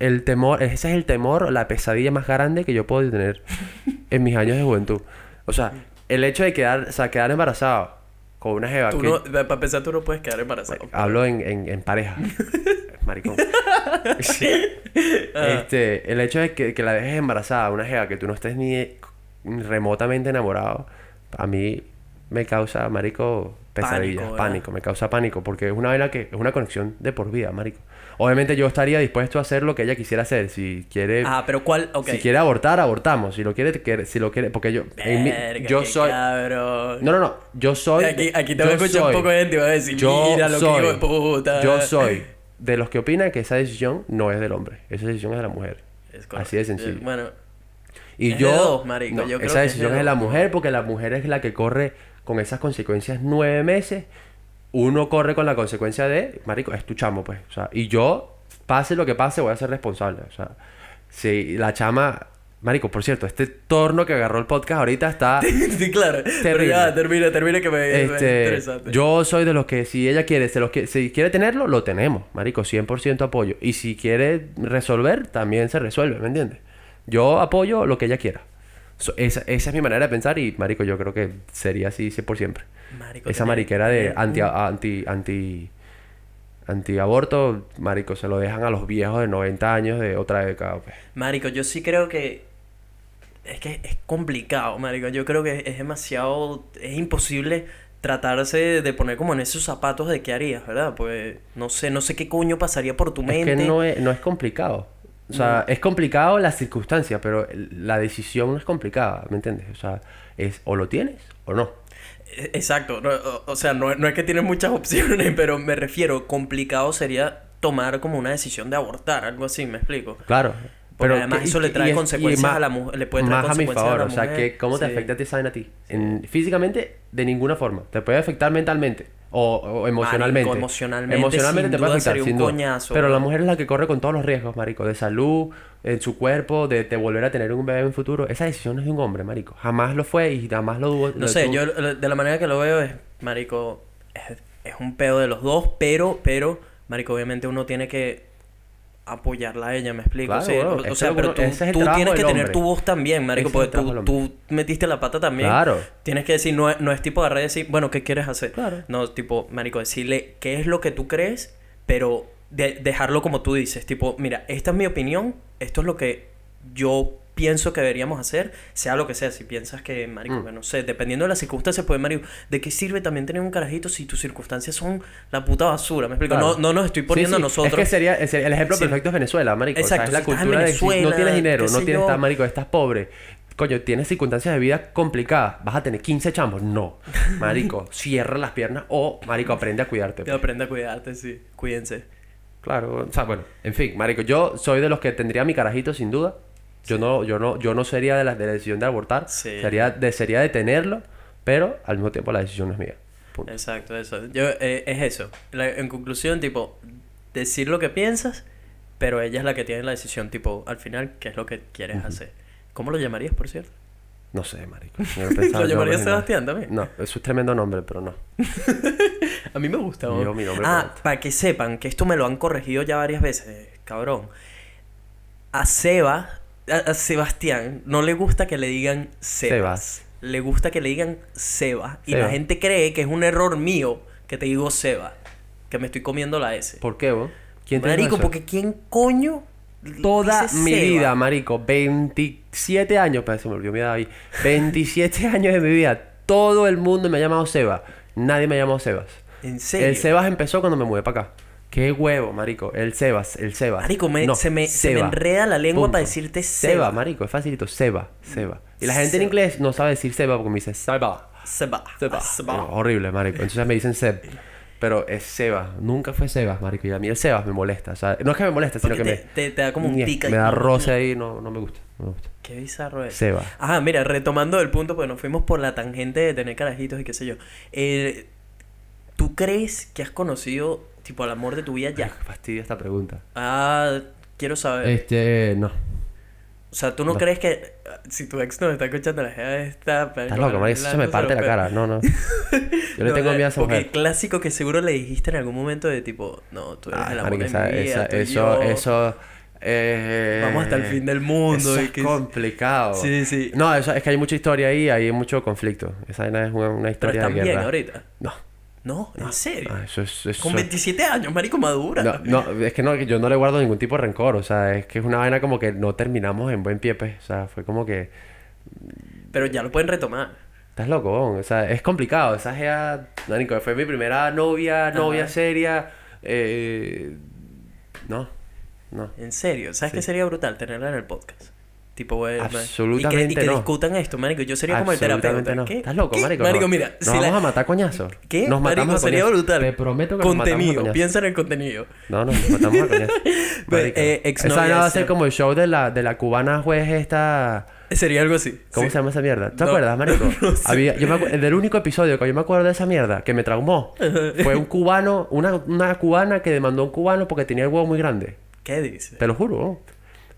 Speaker 1: el temor, ese es el temor, la pesadilla más grande que yo puedo tener en mis años de juventud. O sea, el hecho de quedar, o sea, quedar embarazado con una jeva
Speaker 2: Tú
Speaker 1: que-
Speaker 2: no, para empezar, tú no puedes quedar embarazado.
Speaker 1: Hablo en, en, en pareja. Maricón. Sí. Este, el hecho de que, que la dejes embarazada, una jeva que tú no estés ni remotamente enamorado, a mí me causa, marico, pesadillas,
Speaker 2: Pánico,
Speaker 1: me causa pánico, porque es una vaina que es una conexión de por vida, marico. Obviamente yo estaría dispuesto a hacer lo que ella quisiera hacer, si quiere
Speaker 2: Ah, pero ¿cuál? Ok.
Speaker 1: si quiere abortar, abortamos, si lo quiere, que- si lo quiere, porque yo en mi- yo soy
Speaker 2: cabrón.
Speaker 1: No, no, no, yo soy
Speaker 2: Aquí, aquí te voy a escuchar un poco de gente y va a decir,
Speaker 1: yo
Speaker 2: mira lo
Speaker 1: soy,
Speaker 2: que de puta.
Speaker 1: Yo soy de los que opinan que esa decisión no es del hombre, esa decisión es de la mujer.
Speaker 2: Es.
Speaker 1: Así de sencillo.
Speaker 2: Eh, Bueno,
Speaker 1: Y
Speaker 2: Es
Speaker 1: yo,
Speaker 2: de dos, marico,
Speaker 1: no,
Speaker 2: yo creo
Speaker 1: esa
Speaker 2: que es de
Speaker 1: decisión es de la mujer porque la mujer es la que corre con esas consecuencias nueve meses. Uno corre con la consecuencia de, marico, es tu chamo, pues. O sea, y yo, pase lo que pase, voy a ser responsable. O sea, si la chama, marico, por cierto, este torno que agarró el podcast ahorita está
Speaker 2: sí, claro. Pero
Speaker 1: Terrible.
Speaker 2: ya, termina, termina que me, me es
Speaker 1: Este,
Speaker 2: interesante.
Speaker 1: yo soy de los que si ella quiere, se los que, si quiere tenerlo, lo tenemos, marico, 100% apoyo. Y si quiere resolver, también se resuelve, ¿me entiendes? Yo apoyo lo que ella quiera. So- esa, esa es mi manera de pensar y, marico, yo creo que sería así sí, por siempre.
Speaker 2: Marico,
Speaker 1: Esa mariquera de anti, anti, anti, anti-aborto, marico, se lo dejan a los viejos de 90 años de otra década, pues.
Speaker 2: Marico, yo sí creo que es que es complicado, marico. Yo creo que es demasiado es imposible tratarse de poner como en esos zapatos de qué harías, ¿verdad? Pues no sé, no sé qué coño pasaría por tu
Speaker 1: Es
Speaker 2: mente.
Speaker 1: que no es, no es complicado. O sea, es complicado la circunstancia, pero la decisión no es complicada, ¿me entiendes? O sea, es o lo tienes o no.
Speaker 2: E- Exacto, no, o, o sea, no, no es que tienes muchas opciones, pero me refiero, complicado sería tomar como una decisión de abortar, algo así, ¿me explico?
Speaker 1: Claro.
Speaker 2: Porque además
Speaker 1: que-
Speaker 2: eso le trae
Speaker 1: y es- y
Speaker 2: consecuencias
Speaker 1: más-
Speaker 2: a la mujer, le puede traer
Speaker 1: Más a mi favor,
Speaker 2: a
Speaker 1: o
Speaker 2: la
Speaker 1: sea,
Speaker 2: mujer.
Speaker 1: que ¿cómo te
Speaker 2: Sí.
Speaker 1: afecta esa vaina a ti? En- físicamente, de ninguna forma. Te puede afectar mentalmente o, o emocionalmente.
Speaker 2: Marico, emocionalmente,
Speaker 1: Emocionalmente
Speaker 2: sin
Speaker 1: te puede afectar, sin duda.
Speaker 2: coñazo,
Speaker 1: Pero la mujer es la que corre con todos los riesgos, marico. De salud, en su cuerpo, de, de volver a tener un bebé en el futuro. Esa decisión es de un hombre, marico. Jamás lo fue y jamás lo dudo.
Speaker 2: No sé, yo de la manera que lo veo es, marico, es, es un pedo de los dos, pero, pero, marico, obviamente uno tiene que apoyarla a ella, ¿me explico?
Speaker 1: Claro,
Speaker 2: Sí, o- sea, pero tú,
Speaker 1: es
Speaker 2: tienes que tener tu voz también, marico, porque tú, metiste la pata también.
Speaker 1: Claro.
Speaker 2: Tienes que decir, no es, no es tipo agarrar y decir, bueno, ¿qué quieres hacer?
Speaker 1: Claro.
Speaker 2: No, tipo, marico, decirle qué es lo que tú crees, pero de- dejarlo como tú dices, tipo, mira, esta es mi opinión, esto es lo que yo pienso que deberíamos hacer, sea lo que sea, si piensas que, marico,
Speaker 1: Mm.
Speaker 2: que no sé, dependiendo de las circunstancias, pues, marico, ¿de qué sirve también tener un carajito si tus circunstancias son la puta basura? ¿Me explico?
Speaker 1: Claro.
Speaker 2: No, no nos estoy poniendo
Speaker 1: sí.
Speaker 2: a nosotros...
Speaker 1: Es que sería, el ejemplo
Speaker 2: Sí.
Speaker 1: perfecto es Venezuela, marico. o sea,
Speaker 2: Exacto,
Speaker 1: es la
Speaker 2: si
Speaker 1: cultura de si no tienes dinero, no tienes, estás, marico, estás pobre. Coño, tienes circunstancias de vida complicadas. ¿Vas a tener 15 chambos? No. Marico, cierra las piernas o, marico, aprende a cuidarte.
Speaker 2: Te aprende a cuidarte, sí. Cuídense.
Speaker 1: Claro, o sea, bueno, en fin, marico, yo soy de los que tendría mi carajito sin duda. Yo no, yo no, yo no sería de la, de la decisión de abortar.
Speaker 2: Sí.
Speaker 1: Sería de, sería de tenerlo, pero al mismo tiempo la decisión no es mía. Punto.
Speaker 2: Exacto, eso. Yo, eh, es eso. La- en conclusión, tipo, decir lo que piensas, pero ella es la que tiene la decisión, tipo, al final, qué es lo que quieres hacer. ¿Cómo lo llamarías, por cierto?
Speaker 1: No sé, marico. Yo no
Speaker 2: ¿Lo
Speaker 1: ni nada.
Speaker 2: Sebastián también?
Speaker 1: No, es tremendo nombre, pero no.
Speaker 2: A mí me gusta.
Speaker 1: Yo,
Speaker 2: ¿no?
Speaker 1: mi nombre
Speaker 2: ah, para que sepan que esto me lo han corregido ya varias veces, cabrón. A Seba, a, a Sebastián, no le gusta que le digan Sebas.
Speaker 1: Sebas.
Speaker 2: Le gusta que le digan Seba. Y
Speaker 1: Seba.
Speaker 2: la gente cree que es un error mío que te digo Seba. Que me estoy comiendo la S.
Speaker 1: ¿Por qué, vos? ¿Quién te
Speaker 2: Marico, porque ¿quién coño
Speaker 1: Toda
Speaker 2: dice
Speaker 1: mi
Speaker 2: Seba?
Speaker 1: vida, marico, 27 años, parece se me olvidó mi edad ahí. 27 años de mi vida, todo el mundo me ha llamado Seba. Nadie me ha llamado Sebas.
Speaker 2: ¿En serio?
Speaker 1: El Sebas empezó cuando me mudé para acá. Qué huevo, marico. El Sebas, el Sebas.
Speaker 2: Marico, me-
Speaker 1: No,
Speaker 2: se, me, se me
Speaker 1: Seba.
Speaker 2: enreda la lengua
Speaker 1: Punto.
Speaker 2: para decirte
Speaker 1: Seba,
Speaker 2: Seba.
Speaker 1: marico, es facilito. Seba, Seba. Y la gente en
Speaker 2: Seba.
Speaker 1: inglés no sabe decir Seba porque me dice Seba.
Speaker 2: Seba.
Speaker 1: Seba.
Speaker 2: Seba.
Speaker 1: No, horrible, marico. Entonces me dicen Seb. Pero es Seba. Nunca fue Sebas, marico. Y a mí el Sebas me molesta. O sea, no es que me moleste, sino
Speaker 2: Porque
Speaker 1: que
Speaker 2: te,
Speaker 1: me...
Speaker 2: te, te da como un tica.
Speaker 1: Me da roce ahí, no, no me gusta. No me gusta.
Speaker 2: Qué bizarro es.
Speaker 1: Seba.
Speaker 2: Ajá, mira, retomando el punto, pues nos fuimos por la tangente de tener carajitos y qué sé yo. Eh, ¿Tú crees que has conocido, tipo, al amor de tu vida ya?
Speaker 1: Ay, qué fastidio esta pregunta.
Speaker 2: Ah, quiero saber.
Speaker 1: Este, no.
Speaker 2: o sea, ¿tú no,
Speaker 1: no.
Speaker 2: crees que ah, si tu ex nos está escuchando la jeva está...
Speaker 1: Estás loco, marico. Eso se me parte la cara. No, no. Yo le
Speaker 2: No,
Speaker 1: tengo
Speaker 2: la-
Speaker 1: miedo a esa
Speaker 2: Porque
Speaker 1: mujer.
Speaker 2: el clásico que seguro le dijiste en algún momento de tipo, no, tú eres
Speaker 1: Ay,
Speaker 2: el amor de
Speaker 1: esa-
Speaker 2: mi vida,
Speaker 1: esa-
Speaker 2: tú y
Speaker 1: eso,
Speaker 2: yo.
Speaker 1: eso... eh,
Speaker 2: Vamos hasta el fin del mundo
Speaker 1: Eso
Speaker 2: y
Speaker 1: es
Speaker 2: que-
Speaker 1: complicado.
Speaker 2: Sí, sí.
Speaker 1: No, eso, es que hay mucha historia ahí, hay mucho conflicto. Esa es una, una
Speaker 2: Pero
Speaker 1: historia
Speaker 2: están
Speaker 1: de
Speaker 2: bien
Speaker 1: guerra.
Speaker 2: ahorita.
Speaker 1: No.
Speaker 2: No, en serio.
Speaker 1: Ah, eso es... Eso
Speaker 2: Con 27 años, marico, madura.
Speaker 1: No, no, es que no, yo no le guardo ningún tipo de rencor, o sea, es que es una vaina como que no terminamos en buen pie, pues, o sea, fue como que,
Speaker 2: Pero ya lo pueden retomar.
Speaker 1: estás loco, bon? o sea, es complicado, esa marico, fue mi primera novia, novia
Speaker 2: Ajá.
Speaker 1: seria, eh, no, no,
Speaker 2: En serio. ¿Sabes
Speaker 1: Sí.
Speaker 2: qué sería brutal tenerla en el podcast? Tipo, güey, man.
Speaker 1: Absolutamente
Speaker 2: Y que, y que
Speaker 1: no.
Speaker 2: discutan esto, marico. Yo sería como el terapeuta.
Speaker 1: No. Estás loco,
Speaker 2: ¿Qué?
Speaker 1: marico.
Speaker 2: Marico,
Speaker 1: no.
Speaker 2: mira.
Speaker 1: Nos
Speaker 2: si
Speaker 1: vamos
Speaker 2: la-
Speaker 1: a matar coñazo.
Speaker 2: ¿Qué?
Speaker 1: Nos matamos
Speaker 2: marico,
Speaker 1: a
Speaker 2: sería brutal.
Speaker 1: Te prometo que nos matamos a
Speaker 2: Contenido.
Speaker 1: coñazo.
Speaker 2: Piensa en el contenido.
Speaker 1: No, no, nos matamos a coñazo.
Speaker 2: Eh,
Speaker 1: Esa vaina va a ser como el show de la, de la cubana juez esta...
Speaker 2: Sería algo así.
Speaker 1: ¿Cómo
Speaker 2: sí.
Speaker 1: se llama esa mierda? ¿Te
Speaker 2: No,
Speaker 1: acuerdas, marico?
Speaker 2: no sé.
Speaker 1: Había, yo me acu- del único episodio que yo me acuerdo de esa mierda que me traumó fue un cubano, una, una cubana que demandó a un cubano porque tenía el huevo muy grande.
Speaker 2: ¿Qué dices?
Speaker 1: Te lo juro.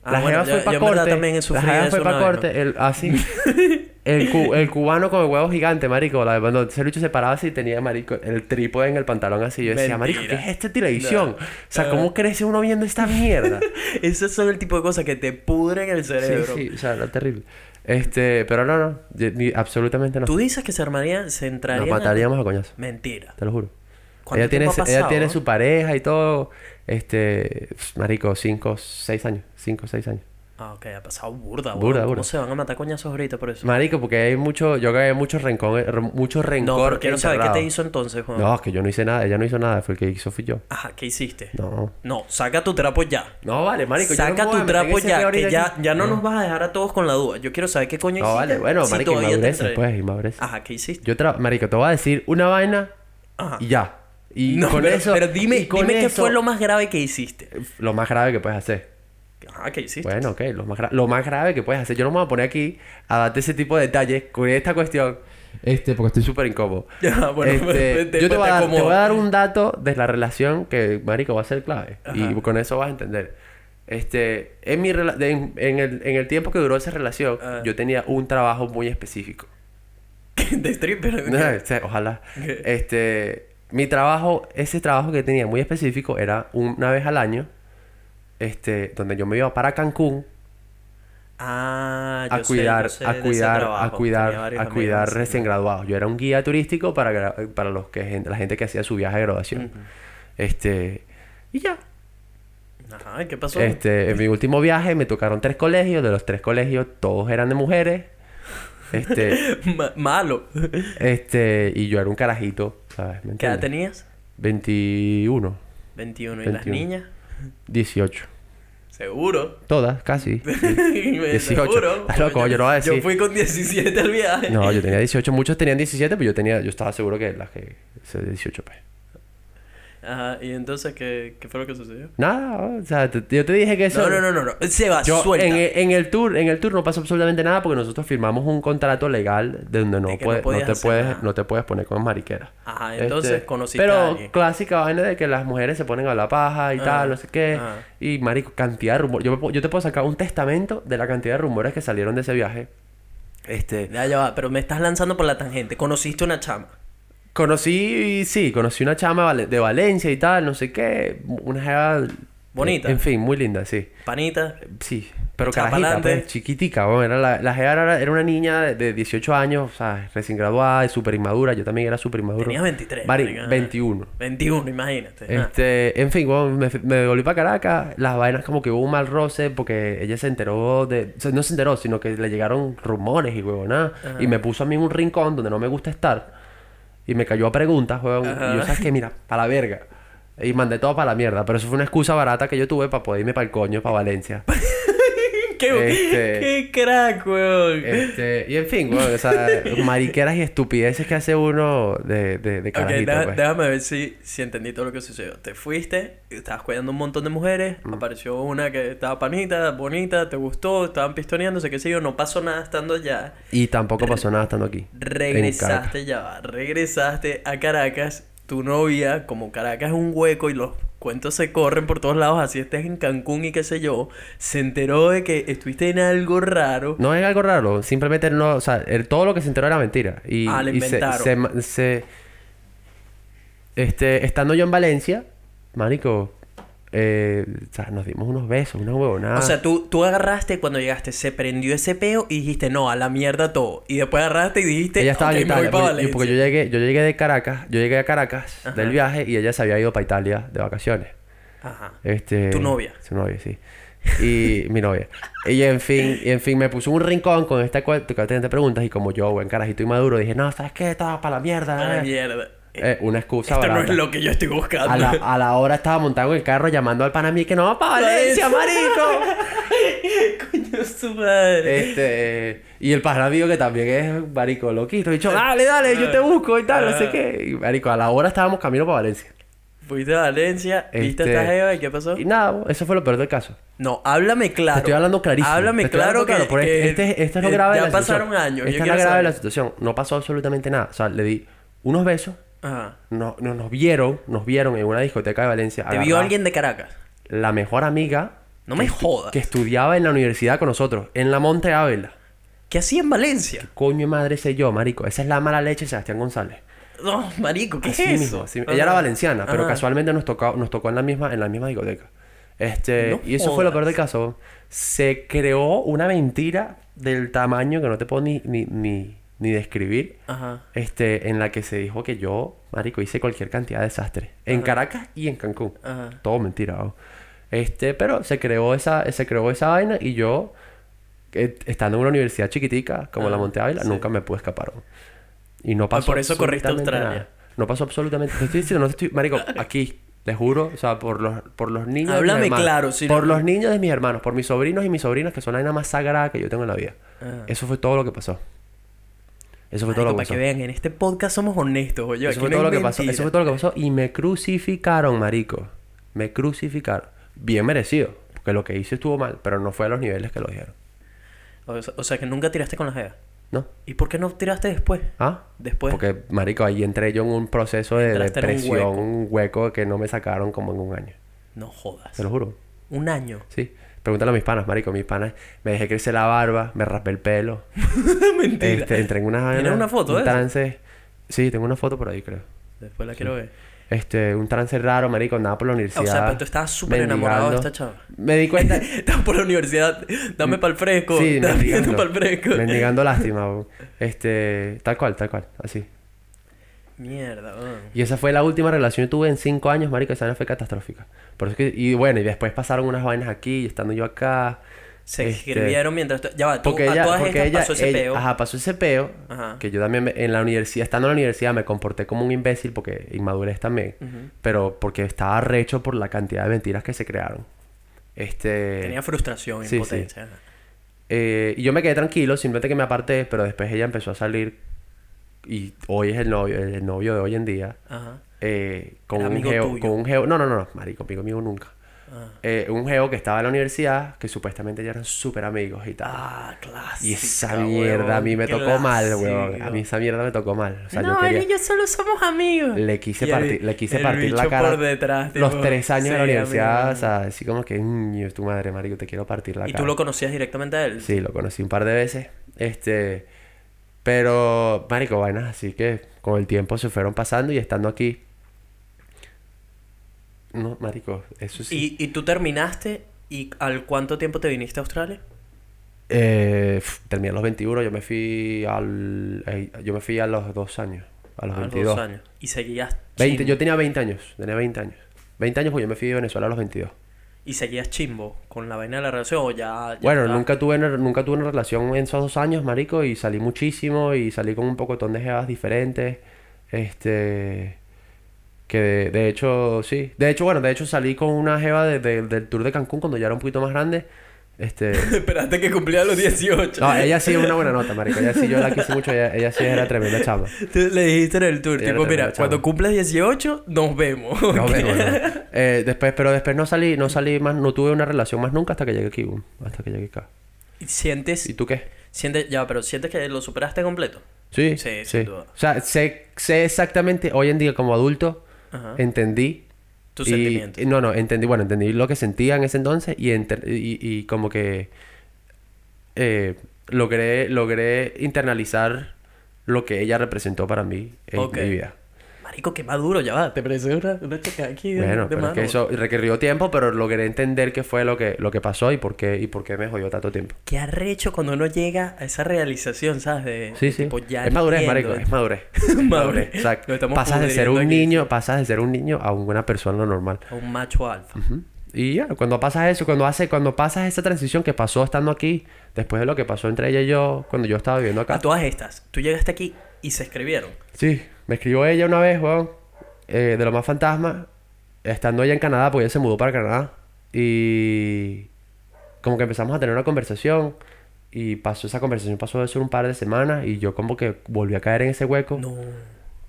Speaker 2: Ah,
Speaker 1: la
Speaker 2: bueno,
Speaker 1: jeva fue para corte.
Speaker 2: también
Speaker 1: la jeva fue para corte. El, así. el, cu- el cubano con el huevo gigante, marico. La, cuando ese lucho se paraba así tenía, marico, el trípode en el pantalón así. Yo decía, marico, ¿qué es esta televisión?
Speaker 2: No.
Speaker 1: O sea, ¿cómo crece uno viendo esta mierda?
Speaker 2: Esos son el tipo de cosas que te pudren el
Speaker 1: sí,
Speaker 2: cerebro.
Speaker 1: sí. O sea, era terrible. Este, pero no, no. yo- ni- absolutamente no.
Speaker 2: Tú dices que se armaría, se entraría...
Speaker 1: Nos mataríamos a coñazo.
Speaker 2: Mentira.
Speaker 1: Te lo juro.
Speaker 2: ¿Cuánto
Speaker 1: Ella tiene,
Speaker 2: ha
Speaker 1: ella tiene su pareja y todo. Este, marico, 5, 6 años. 5, 6 años.
Speaker 2: Ah, ok, ha pasado burda,
Speaker 1: Burda,
Speaker 2: weón. ¿Cómo
Speaker 1: burda.
Speaker 2: se van a matar coñazos ahorita por eso?
Speaker 1: Marico, porque hay mucho, yo creo que hay mucho rencor, eh, re- mucho rencor.
Speaker 2: no, pero quiero saber qué te
Speaker 1: enterrado.
Speaker 2: hizo entonces, Juan.
Speaker 1: No, es que yo no hice nada, ella no hizo nada, fue el que hizo fui yo.
Speaker 2: Ajá, ¿qué hiciste?
Speaker 1: No.
Speaker 2: No, saca tu trapo ya.
Speaker 1: No, vale, marico, yo no
Speaker 2: Saca
Speaker 1: voy a
Speaker 2: tu trapo ya, que ya,
Speaker 1: aquí.
Speaker 2: ya no nos vas a dejar a todos con la duda. Yo quiero saber qué coño
Speaker 1: No,
Speaker 2: hiciste.
Speaker 1: vale, bueno,
Speaker 2: si
Speaker 1: marico,
Speaker 2: entré.
Speaker 1: pues, inmadurez.
Speaker 2: Ajá, ¿qué hiciste?
Speaker 1: Yo, marico, te voy a decir una vaina
Speaker 2: Ajá.
Speaker 1: y ya. Y
Speaker 2: no,
Speaker 1: con
Speaker 2: pero,
Speaker 1: eso...
Speaker 2: pero dime,
Speaker 1: y con
Speaker 2: dime qué fue lo más grave que hiciste.
Speaker 1: Lo más grave que puedes hacer.
Speaker 2: Ajá, ¿qué hiciste?
Speaker 1: Bueno, ok, lo más, lo más grave que puedes hacer. Yo no me voy a poner aquí a darte ese tipo de detalles con esta cuestión. Este, porque estoy súper incómodo.
Speaker 2: Ya, bueno,
Speaker 1: Este,
Speaker 2: te-
Speaker 1: yo te
Speaker 2: te
Speaker 1: voy, a dar, te
Speaker 2: acomodo.
Speaker 1: voy a dar un dato de la relación que, marico, va a ser clave. Y con eso vas a entender. Este, en, mi rela- en, en el, en el tiempo que duró esa relación,
Speaker 2: Ah.
Speaker 1: yo tenía un trabajo muy específico.
Speaker 2: de stripper.
Speaker 1: No, o sea, ojalá.
Speaker 2: ¿Qué?
Speaker 1: Este, mi trabajo, ese trabajo que tenía muy específico era una vez al año, este, donde yo me iba para Cancún
Speaker 2: Ah, yo
Speaker 1: a
Speaker 2: sé,
Speaker 1: cuidar,
Speaker 2: yo sé
Speaker 1: a cuidar, a cuidar, a cuidar recién graduados. Yo era un guía turístico para, para los que la gente que hacía su viaje de graduación. Este, y ya.
Speaker 2: Ajá, ¿y qué pasó?
Speaker 1: Este, en mi último viaje me tocaron tres colegios, de los tres colegios todos eran de mujeres. Este,
Speaker 2: Ma- malo.
Speaker 1: este, y yo era un carajito, ¿sabes? ¿Me
Speaker 2: ¿Qué edad tenías?
Speaker 1: 21,
Speaker 2: 21. ¿Y las
Speaker 1: 21.
Speaker 2: niñas?
Speaker 1: 18.
Speaker 2: Seguro.
Speaker 1: Todas, casi. 18.
Speaker 2: Seguro.
Speaker 1: Estás loco, yo no voy a decir.
Speaker 2: Yo fui con 17 al viaje.
Speaker 1: No, yo tenía 18, muchos tenían 17, pero yo tenía, yo estaba seguro que las que se 18 pues.
Speaker 2: Ajá, y entonces, ¿qué, qué fue lo que sucedió?
Speaker 1: Nada, o sea, te- yo te dije que eso
Speaker 2: No, no, no, no, no. Se va,
Speaker 1: Yo
Speaker 2: suelta.
Speaker 1: en, el- en el tour, en el tour no pasó absolutamente nada porque nosotros firmamos un contrato legal de donde no,
Speaker 2: De no
Speaker 1: te puedes
Speaker 2: nada.
Speaker 1: no te puedes poner con mariquera.
Speaker 2: Ajá, entonces
Speaker 1: Este,
Speaker 2: conociste
Speaker 1: pero
Speaker 2: a alguien.
Speaker 1: clásica vaina de que las mujeres se ponen a la paja y tal, no sé qué.
Speaker 2: ah.
Speaker 1: Y marico, cantidad de rumores. Yo, yo te puedo sacar un testamento de la cantidad de rumores que salieron de ese viaje. Este,
Speaker 2: Ya, ya va, pero me estás lanzando por la tangente. Conociste una chama.
Speaker 1: Conocí, sí, conocí una chama de Valencia y tal, no sé qué, una jeva
Speaker 2: Bonita.
Speaker 1: En fin, muy linda, sí.
Speaker 2: Panita.
Speaker 1: Sí, pero carajita, pues, chiquitica, bueno, era la, la jeva era, era una niña de, de 18 años, o sea, recién graduada, súper inmadura, yo también era súper inmaduro.
Speaker 2: Tenías 23.
Speaker 1: Vari-
Speaker 2: marica.
Speaker 1: 21.
Speaker 2: 21, imagínate. Ah.
Speaker 1: Este, en fin, bueno, me, me devolví para Caracas, las vainas como que hubo un mal roce porque ella se enteró de, o sea, no se enteró, sino que le llegaron rumores y huevona,
Speaker 2: Ajá.
Speaker 1: y me puso a mí en un rincón donde no me gusta estar, y me cayó a preguntas,
Speaker 2: Ajá.
Speaker 1: y yo, ¿sabes qué? Mira, para la verga. Y mandé todo para la mierda, pero eso fue una excusa barata que yo tuve para poder irme para el coño, para Valencia.
Speaker 2: ¿Qué,
Speaker 1: Este-
Speaker 2: qué crack, weón.
Speaker 1: Este, y en fin, weón, o sea, mariqueras y estupideces que hace uno de, de, de carajito,
Speaker 2: deja-
Speaker 1: pues.
Speaker 2: déjame ver si, si entendí todo lo que sucedió. Te fuiste, estabas cuidando un montón de mujeres,
Speaker 1: Mm.
Speaker 2: apareció una que estaba panita, bonita, te gustó, estaban pistoneándose, qué sé yo, no pasó nada estando allá.
Speaker 1: Y tampoco pasó nada estando aquí.
Speaker 2: Regresaste ya, va, regresaste a Caracas, tu novia, como Caracas es un hueco y los cuentos se corren por todos lados, así estés en Cancún y qué sé yo, se enteró de que estuviste en algo raro.
Speaker 1: No es algo raro, simplemente no, o sea, el- todo lo que se enteró era mentira. Y,
Speaker 2: Ah, le
Speaker 1: y se- este, estando yo en Valencia, marico, eh, o sea, nos dimos unos besos, una huevonada.
Speaker 2: O sea, tú, tú agarraste cuando llegaste, se prendió ese peo y dijiste, no, a la mierda todo. Y después agarraste y dijiste,
Speaker 1: ella estaba
Speaker 2: "Ok,
Speaker 1: en
Speaker 2: me voy
Speaker 1: Italia,
Speaker 2: para
Speaker 1: porque, y porque yo
Speaker 2: Valencia".
Speaker 1: llegué, yo llegué de Caracas, yo llegué a Caracas
Speaker 2: Ajá.
Speaker 1: del viaje y ella se había ido para Italia de vacaciones.
Speaker 2: Ajá.
Speaker 1: Este,
Speaker 2: ¿Tu novia?
Speaker 1: Su novia, sí. Y mi novia. Y en fin, y en fin, me puso un rincón con esta cuenta que te preguntas y como yo, buen carajito y maduro, dije, no, ¿sabes qué? Estaba para la mierda.
Speaker 2: A la
Speaker 1: eh".
Speaker 2: mierda.
Speaker 1: Eh, una excusa
Speaker 2: Esto no es lo que yo estoy buscando.
Speaker 1: a, la, a la hora estaba montado en el carro llamando al panamí que no va para Valencia, marico.
Speaker 2: Coño, su madre.
Speaker 1: Este, y el panamí que también es marico loquito. Dicho, dale, dale, yo te busco y tal, no sé qué. Y marico, a la hora estábamos camino para Valencia.
Speaker 2: Fuiste a Valencia, viste a
Speaker 1: Este,
Speaker 2: esta jeva y ¿qué pasó?
Speaker 1: Y nada, eso fue lo peor del caso.
Speaker 2: No, háblame claro.
Speaker 1: Te estoy hablando clarísimo.
Speaker 2: Háblame
Speaker 1: Te
Speaker 2: claro
Speaker 1: hablando
Speaker 2: que, que-
Speaker 1: este, este es lo
Speaker 2: eh,
Speaker 1: grave de
Speaker 2: Ya
Speaker 1: la
Speaker 2: pasaron
Speaker 1: situación.
Speaker 2: años. yo
Speaker 1: Esta es la grave de la situación. No pasó absolutamente nada. O sea, le di unos besos.
Speaker 2: Ajá.
Speaker 1: No, no- nos vieron, nos vieron en una discoteca de Valencia.
Speaker 2: ¿Te vio alguien de Caracas?
Speaker 1: La mejor amiga
Speaker 2: No me jodas.
Speaker 1: que estudiaba en la universidad con nosotros, en la Monte Ávila.
Speaker 2: ¿Qué hacía en Valencia?
Speaker 1: Coño de madre sé yo, marico. Esa es la mala leche de Sebastián González.
Speaker 2: No, marico, ¿qué
Speaker 1: Así
Speaker 2: es
Speaker 1: mismo,
Speaker 2: eso?
Speaker 1: así-
Speaker 2: Ajá.
Speaker 1: Ella era valenciana, pero casualmente nos tocó, nos tocó en la misma, en la misma discoteca. Este,
Speaker 2: No
Speaker 1: y eso fue lo peor del caso. Se creó una mentira del tamaño que no te puedo ni, ni, ni, ni describir.
Speaker 2: Ajá.
Speaker 1: Este, en la que se dijo que yo, marico, hice cualquier cantidad de desastre. En Caracas y en Cancún.
Speaker 2: Ajá.
Speaker 1: Todo mentira. ¿no? Este, pero se creó esa, se creó esa vaina y yo, eh, estando en una universidad chiquitica como la
Speaker 2: Ah,
Speaker 1: Monte Ávila,
Speaker 2: sí.
Speaker 1: nunca me pude escapar. ¿no? Y no pasó
Speaker 2: por eso corriste a Australia.
Speaker 1: nada. No pasó absolutamente. Te estoy diciendo, no estoy, marico, aquí, te juro, o sea, por los, por los niños de mis
Speaker 2: Háblame
Speaker 1: hermanos,
Speaker 2: claro, si
Speaker 1: por
Speaker 2: no-
Speaker 1: los niños de mis hermanos, por mis sobrinos y mis sobrinas, que son la vaina más sagrada que yo tengo en la vida.
Speaker 2: Ah.
Speaker 1: Eso fue todo lo que pasó. Eso fue todo
Speaker 2: Marico,
Speaker 1: lo que
Speaker 2: para
Speaker 1: pasó.
Speaker 2: que vean, en este podcast somos honestos, oye.
Speaker 1: Eso fue
Speaker 2: no
Speaker 1: todo lo que pasó. Eso fue todo lo que pasó. Y me crucificaron, marico. Me crucificaron. Bien merecido. Porque lo que hice estuvo mal, pero no fue a los niveles que lo dijeron.
Speaker 2: O sea, que nunca tiraste con la jeva.
Speaker 1: ¿No?
Speaker 2: ¿Y por qué no tiraste después?
Speaker 1: ¿Ah?
Speaker 2: Después.
Speaker 1: Porque, marico, ahí entré yo en un proceso de
Speaker 2: Entraste hueco.
Speaker 1: un hueco que no me sacaron como en un año.
Speaker 2: No jodas.
Speaker 1: Te lo juro.
Speaker 2: Un año.
Speaker 1: Sí. Pregúntale a mis panas, marico. Mis panas, me dejé crecer la barba, me raspé el pelo.
Speaker 2: Mentira.
Speaker 1: Este, entré en una...
Speaker 2: ¿Tienes una foto
Speaker 1: un
Speaker 2: eso?
Speaker 1: trance... Sí, tengo una foto por ahí, creo.
Speaker 2: Después la quiero ver.
Speaker 1: Este, un trance raro, marico, andaba por la universidad.
Speaker 2: o sea, pero tú estabas súper enamorado de esta chava.
Speaker 1: Me di cuenta...
Speaker 2: Estabas por la universidad. Dame pa'l fresco.
Speaker 1: Sí,
Speaker 2: Dame pa'l fresco.
Speaker 1: mendigando lástima, bo. Este, tal cual, tal cual, así.
Speaker 2: Mierda, weón.
Speaker 1: Y esa fue la última relación que tuve en cinco años, marico, esa vaina fue catastrófica. Por eso que, y bueno, y después pasaron unas vainas aquí, y estando yo acá.
Speaker 2: Se
Speaker 1: este,
Speaker 2: escribieron mientras... Ya va, tú,
Speaker 1: Porque
Speaker 2: a
Speaker 1: ella,
Speaker 2: todas
Speaker 1: porque ella,
Speaker 2: pasó ese
Speaker 1: ella-
Speaker 2: peo.
Speaker 1: ajá, pasó ese peo,
Speaker 2: Ajá.
Speaker 1: que yo también me- en la universidad, estando en la universidad me comporté como un imbécil porque inmadurez también, pero porque estaba recho por la cantidad de mentiras que se crearon. Este,
Speaker 2: Tenía frustración,
Speaker 1: sí, sí.
Speaker 2: impotencia. ajá.
Speaker 1: Eh, y yo me quedé tranquilo, simplemente que me aparté, pero después ella empezó a salir y hoy es el novio, el, el novio de hoy en día,
Speaker 2: Ajá.
Speaker 1: eh, con
Speaker 2: El
Speaker 1: un geo,
Speaker 2: tuyo.
Speaker 1: con un geo, no, no, no, no, marico, amigo mío nunca.
Speaker 2: Ah.
Speaker 1: Eh, un geo que estaba en la universidad, que supuestamente ya eran súper amigos y tal.
Speaker 2: Ah, clásico.
Speaker 1: y esa mierda a mí me tocó mal, weón. A mí esa mierda me tocó mal. O sea, yo
Speaker 2: no,
Speaker 1: quería...
Speaker 2: él y yo solo somos amigos.
Speaker 1: Le quise
Speaker 2: Y el-
Speaker 1: partir, le quise partir la cara.
Speaker 2: por detrás,
Speaker 1: los
Speaker 2: tipo,
Speaker 1: tres años de la
Speaker 2: sí,
Speaker 1: universidad, o sea, así como que, "Mm, tu madre, marico, te quiero partir la
Speaker 2: ¿Y
Speaker 1: cara.
Speaker 2: tú lo conocías directamente a él?
Speaker 1: Sí, lo conocí un par de veces. Este. Pero, marico, vainas así que con el tiempo se fueron pasando y estando aquí. No, marico, eso sí.
Speaker 2: ¿Y, y tú terminaste y al cuánto tiempo te viniste a Australia?
Speaker 1: Eh, terminé a los 21, yo me fui al. eh, yo me fui a los dos años. A los
Speaker 2: A los
Speaker 1: 22.
Speaker 2: dos años. Y seguías
Speaker 1: 20,
Speaker 2: chimbo.
Speaker 1: yo tenía 20 años, tenía 20 años. 20 años, pues yo me fui de Venezuela a los 22.
Speaker 2: Y seguías chimbo con la vaina de la relación o ya... ya
Speaker 1: Bueno, nunca tuve, una- nunca tuve una relación en esos dos años, marico, y salí muchísimo y salí con un pocotón de jevas diferentes. Este... Que de, de hecho, sí. De hecho, bueno, de hecho salí con una jeva de- de- del tour de Cancún cuando ya era un poquito más grande. Este...
Speaker 2: Esperaste que cumpliera los 18.
Speaker 1: No, ella sí es una buena nota, marico. Ella sí, yo la quise mucho. Ella, ella sí era tremenda chama.
Speaker 2: Tú le dijiste en el tour,
Speaker 1: Ella era
Speaker 2: tipo, mira,
Speaker 1: chama.
Speaker 2: cuando cumples 18, nos vemos.
Speaker 1: No,
Speaker 2: Ok.
Speaker 1: pero bueno. Eh, después, pero después no salí, no salí más, no tuve una relación más nunca hasta que llegué aquí, boom, hasta que llegué acá.
Speaker 2: ¿Y sientes,
Speaker 1: ¿Y tú qué?
Speaker 2: sientes, ya, pero sientes que lo superaste completo?
Speaker 1: Sí,
Speaker 2: Sí,
Speaker 1: sí.
Speaker 2: sin duda.
Speaker 1: O sea, sé, sé exactamente, hoy en día como adulto,
Speaker 2: Ajá.
Speaker 1: entendí.
Speaker 2: Tus
Speaker 1: y-
Speaker 2: sentimientos.
Speaker 1: no, no, entendí, bueno, entendí lo que sentía en ese entonces y, enter- y, y como que eh, logré, logré internalizar lo que ella representó para mí en mi vida.
Speaker 2: Marico, qué maduro, ya va. Te parece una, una checa aquí de,
Speaker 1: Bueno,
Speaker 2: de
Speaker 1: pero es
Speaker 2: mano.
Speaker 1: que eso requirió tiempo, pero logré entender qué fue lo que, lo que pasó y por qué, y por qué me jodió tanto tiempo.
Speaker 2: Qué arrecho cuando uno llega a esa realización, ¿sabes? De,
Speaker 1: Sí, sí.
Speaker 2: tipo, ya
Speaker 1: es madurez,
Speaker 2: entiendo.
Speaker 1: marico, es madurez.
Speaker 2: Madurez.
Speaker 1: Exacto.
Speaker 2: Estamos
Speaker 1: Pasas de ser un
Speaker 2: aquí.
Speaker 1: niño, pasas de ser un niño a una persona normal.
Speaker 2: A un macho alfa.
Speaker 1: Ujú. Y ya, cuando pasas eso, cuando hace, cuando pasas esa transición que pasó estando aquí, después de lo que pasó entre ella y yo, cuando yo estaba viviendo acá.
Speaker 2: A todas estas, tú llegaste aquí y se escribieron.
Speaker 1: Sí, me escribió ella una vez, weón, eh, de lo más fantasma, estando ella en Canadá, porque ella se mudó para Canadá. Y como que empezamos a tener una conversación. Y pasó esa conversación, pasó de ser un par de semanas. Y yo como que volví a caer en ese hueco.
Speaker 2: No,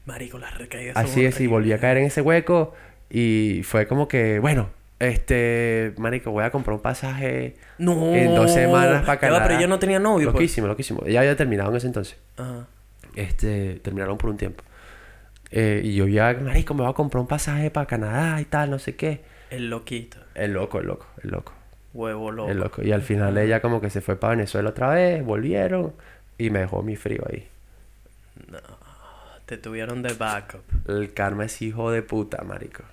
Speaker 2: marico, las recaídas
Speaker 1: Así es, y volví a caer en ese hueco. Y fue como que, bueno, este, marico, voy a comprar un pasaje
Speaker 2: No.
Speaker 1: en dos semanas para Canadá.
Speaker 2: pero ella no tenía novio, pues.
Speaker 1: Loquísimo, loquísimo. Ella había terminado en ese entonces.
Speaker 2: Ajá.
Speaker 1: Este, terminaron por un tiempo. Eh, y yo ya, marico, me voy a comprar un pasaje para Canadá y tal, no sé qué.
Speaker 2: El loquito.
Speaker 1: El loco, el loco, el loco.
Speaker 2: Huevo loco.
Speaker 1: El loco. Y al final ella como que se fue para Venezuela otra vez, volvieron y me dejó mi frío ahí.
Speaker 2: No, te tuvieron de backup.
Speaker 1: El karma es hijo de puta, marico.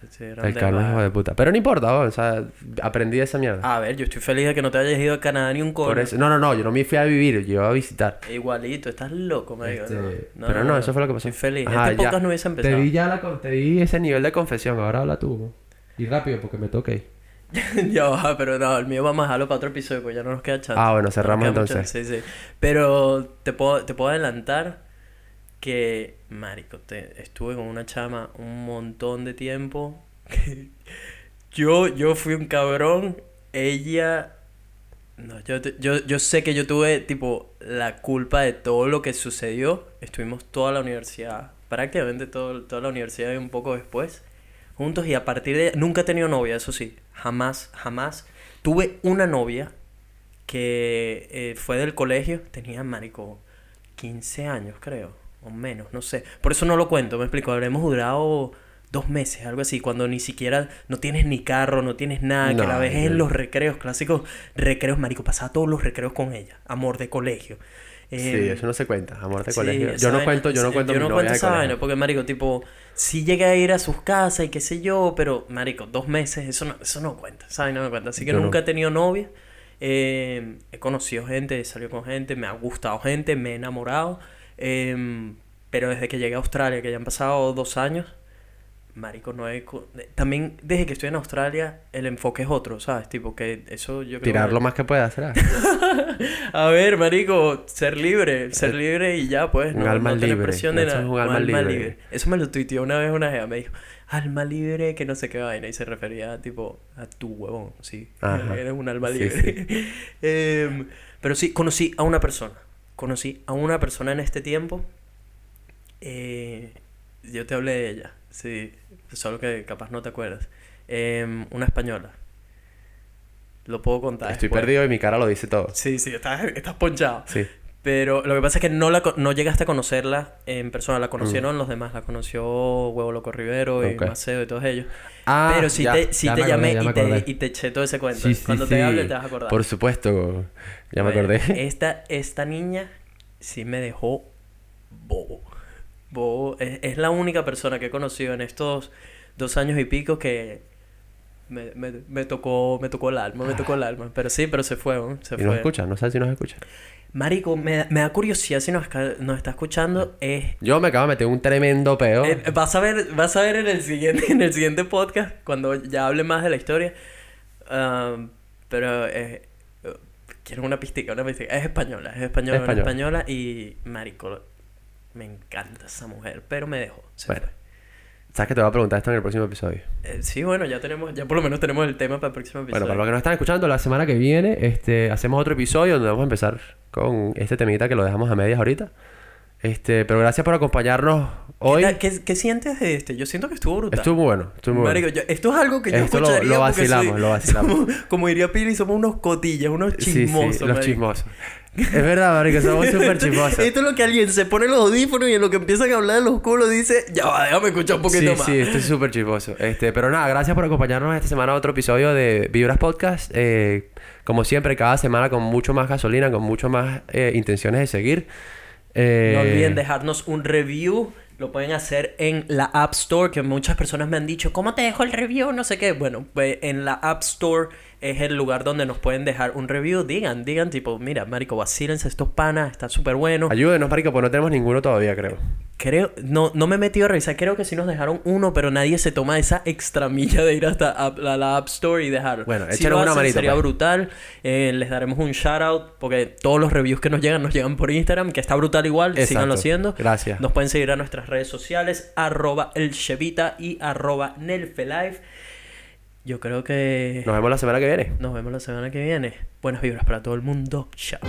Speaker 2: Te tuvieron
Speaker 1: El es hijo de puta. Pero no importa, o sea, aprendí de esa mierda.
Speaker 2: A ver, yo estoy feliz de que no te hayas ido a Canadá ni un coño.
Speaker 1: Por eso, no, no, no, yo no me fui a vivir, yo iba a visitar.
Speaker 2: Igualito, estás loco, marico.
Speaker 1: Este,
Speaker 2: no.
Speaker 1: pero no, eso fue lo que pasó.
Speaker 2: Estoy feliz.
Speaker 1: Ajá,
Speaker 2: este podcast no hubiese
Speaker 1: Te
Speaker 2: empezado.
Speaker 1: di ya la, con- te di ese nivel de confesión, ahora habla tú. Y rápido porque me toca ir.
Speaker 2: ya va, pero no, el mío vamos a dejarlo para otro episodio, pues ya no nos queda chance.
Speaker 1: Ah, bueno,
Speaker 2: No
Speaker 1: cerramos
Speaker 2: mucho-
Speaker 1: entonces.
Speaker 2: Sí, sí. Pero te puedo, te puedo adelantar que, marico, te, estuve con una chama un montón de tiempo. yo, yo fui un cabrón. Ella... No, yo, yo, yo sé que yo tuve, tipo, la culpa de todo lo que sucedió. Estuvimos toda la universidad, prácticamente todo, toda la universidad y un poco después, juntos. Y a partir de... Nunca he tenido novia, eso sí. Jamás, jamás. Tuve una novia que eh, fue del colegio. Tenía, marico, 15 años, creo. O menos, no sé. Por eso no lo cuento, me explico. Habremos durado dos meses, algo así. Cuando ni siquiera... No tienes ni carro, no tienes nada. que
Speaker 1: No,
Speaker 2: la ves
Speaker 1: yo-
Speaker 2: en los recreos, clásicos recreos, marico. Pasaba todos los recreos con ella. Amor de colegio.
Speaker 1: Sí,
Speaker 2: Eh,
Speaker 1: eso no se cuenta, amor de
Speaker 2: Sí,
Speaker 1: colegio. Yo no
Speaker 2: vaina-
Speaker 1: cuento, yo no cuento
Speaker 2: yo no cuento esa vaina porque marico tipo sí llegué a ir a sus casas y qué sé yo pero marico dos meses eso no eso no cuenta vaina no cuenta así que
Speaker 1: Yo no.
Speaker 2: nunca he tenido novia Eh, he conocido gente he salido con gente me ha gustado gente me he enamorado Eh, pero desde que llegué a Australia que ya han pasado dos años marico no he co- también desde que estoy en Australia el enfoque es otro sabes tipo que eso yo creo
Speaker 1: Tirar
Speaker 2: que-
Speaker 1: lo más que puedas, ¿será?
Speaker 2: a ver, marico, ser libre, ser libre y ya, pues.
Speaker 1: Un
Speaker 2: no,
Speaker 1: alma
Speaker 2: no
Speaker 1: libre,
Speaker 2: presión de
Speaker 1: eso
Speaker 2: nada.
Speaker 1: es un alma libre.
Speaker 2: Eso me lo tuiteó una vez una jeva, me dijo, alma libre, que no sé qué vaina. Y se refería, tipo, a tu huevón, sí.
Speaker 1: Ajá.
Speaker 2: Eres un alma
Speaker 1: Sí,
Speaker 2: libre. Em, pero sí, conocí a una persona. Conocí a una persona en este tiempo. Eh, yo te hablé de ella, sí. Solo que capaz no te acuerdas. Em, una española. Lo puedo contar.
Speaker 1: Estoy
Speaker 2: después.
Speaker 1: perdido y mi cara lo dice todo.
Speaker 2: Sí, sí, estás, estás ponchado.
Speaker 1: Sí.
Speaker 2: Pero lo que pasa es que no, la, no llegaste a conocerla en persona,
Speaker 1: Mm.
Speaker 2: la conocieron los demás, la conoció Huevo Loco Rivero y
Speaker 1: Ok.
Speaker 2: Maceo y todos ellos.
Speaker 1: Ah,
Speaker 2: Pero sí
Speaker 1: ya,
Speaker 2: te,
Speaker 1: ya
Speaker 2: te
Speaker 1: acordé,
Speaker 2: llamé y, te, y te eché todo ese cuento.
Speaker 1: Sí, sí,
Speaker 2: Cuando
Speaker 1: sí.
Speaker 2: te hable te vas a acordar.
Speaker 1: Por supuesto, ya me acordé.
Speaker 2: Esta, esta niña sí me dejó bobo. Bobo. Es, es la única persona que he conocido en estos dos años y pico que me, me, me tocó me tocó el alma, me tocó el alma. Pero sí, pero se fue, ¿no? Se
Speaker 1: Y
Speaker 2: fue.
Speaker 1: nos escucha, no sé si nos escucha.
Speaker 2: Marico, me, me da curiosidad si nos, nos está escuchando. Es
Speaker 1: Yo me acabo de meter un tremendo peo.
Speaker 2: eh, vas a ver, vas a ver en el siguiente, en el siguiente podcast, cuando ya hable más de la historia. Um, pero eh, eh, quiero una pistica, una pistica. Es española, es española,
Speaker 1: Española.
Speaker 2: española y marico, me encanta esa mujer, pero me dejó. se
Speaker 1: Bueno.
Speaker 2: fue.
Speaker 1: Sabes que te voy a preguntar esto en el próximo episodio.
Speaker 2: Eh, sí, bueno, ya tenemos, ya por lo menos tenemos el tema para el próximo episodio.
Speaker 1: Bueno, para los que nos están escuchando, la semana que viene este, hacemos otro episodio donde vamos a empezar con este temita que lo dejamos a medias ahorita. Este, pero gracias por acompañarnos
Speaker 2: ¿Qué,
Speaker 1: hoy.
Speaker 2: tal- qué- qué sientes de este? Yo siento que estuvo brutal.
Speaker 1: Estuvo muy bueno, estuvo muy bueno.
Speaker 2: Marico, yo- esto es algo que yo
Speaker 1: Esto lo-
Speaker 2: escucharía
Speaker 1: lo
Speaker 2: porque
Speaker 1: vacilamos,
Speaker 2: soy-
Speaker 1: lo vacilamos.
Speaker 2: somos- como diría Pili, somos unos cotillas, unos
Speaker 1: Sí, sí,
Speaker 2: chismosos.
Speaker 1: los chismosos. Es verdad, marico, somos súper chismosos.
Speaker 2: Esto es lo que alguien se pone los audífonos y en lo que empiezan a hablar de los culos dice, ya va, déjame escuchar un poquito
Speaker 1: Sí,
Speaker 2: más.
Speaker 1: sí, estoy súper chismoso. Este, pero nada, gracias por acompañarnos esta semana a otro episodio de Vibras Podcast. Eh, como siempre, cada semana con mucho más gasolina, con mucho más eh, intenciones de seguir. Eh,
Speaker 2: No olviden dejarnos un review. Lo pueden hacer en la App Store, que muchas personas me han dicho, ¿cómo te dejo el review? No sé qué. Bueno, pues en la App Store es el lugar donde nos pueden dejar un review. Digan, digan, tipo, mira, marico, vacílense estos panas, está súper bueno.
Speaker 1: Ayúdenos, marico, pues no tenemos ninguno todavía, creo.
Speaker 2: Creo, no, no me he metido a revisar, creo que sí nos dejaron uno, pero nadie se toma esa extra milla de ir hasta app- la, la App Store y dejarlo.
Speaker 1: Bueno,
Speaker 2: si
Speaker 1: una manito,
Speaker 2: Sería
Speaker 1: pues.
Speaker 2: brutal. Eh, les daremos un shout out porque todos los reviews que nos llegan nos llegan por Instagram, que está brutal igual.
Speaker 1: Exacto.
Speaker 2: Síganlo haciendo.
Speaker 1: Gracias.
Speaker 2: Nos pueden seguir a nuestras redes sociales, arroba el Chevita y arroba Nelfelife. Yo creo que
Speaker 1: Nos vemos la semana que viene.
Speaker 2: nos vemos la semana que viene. Buenas vibras para todo el mundo. Chao.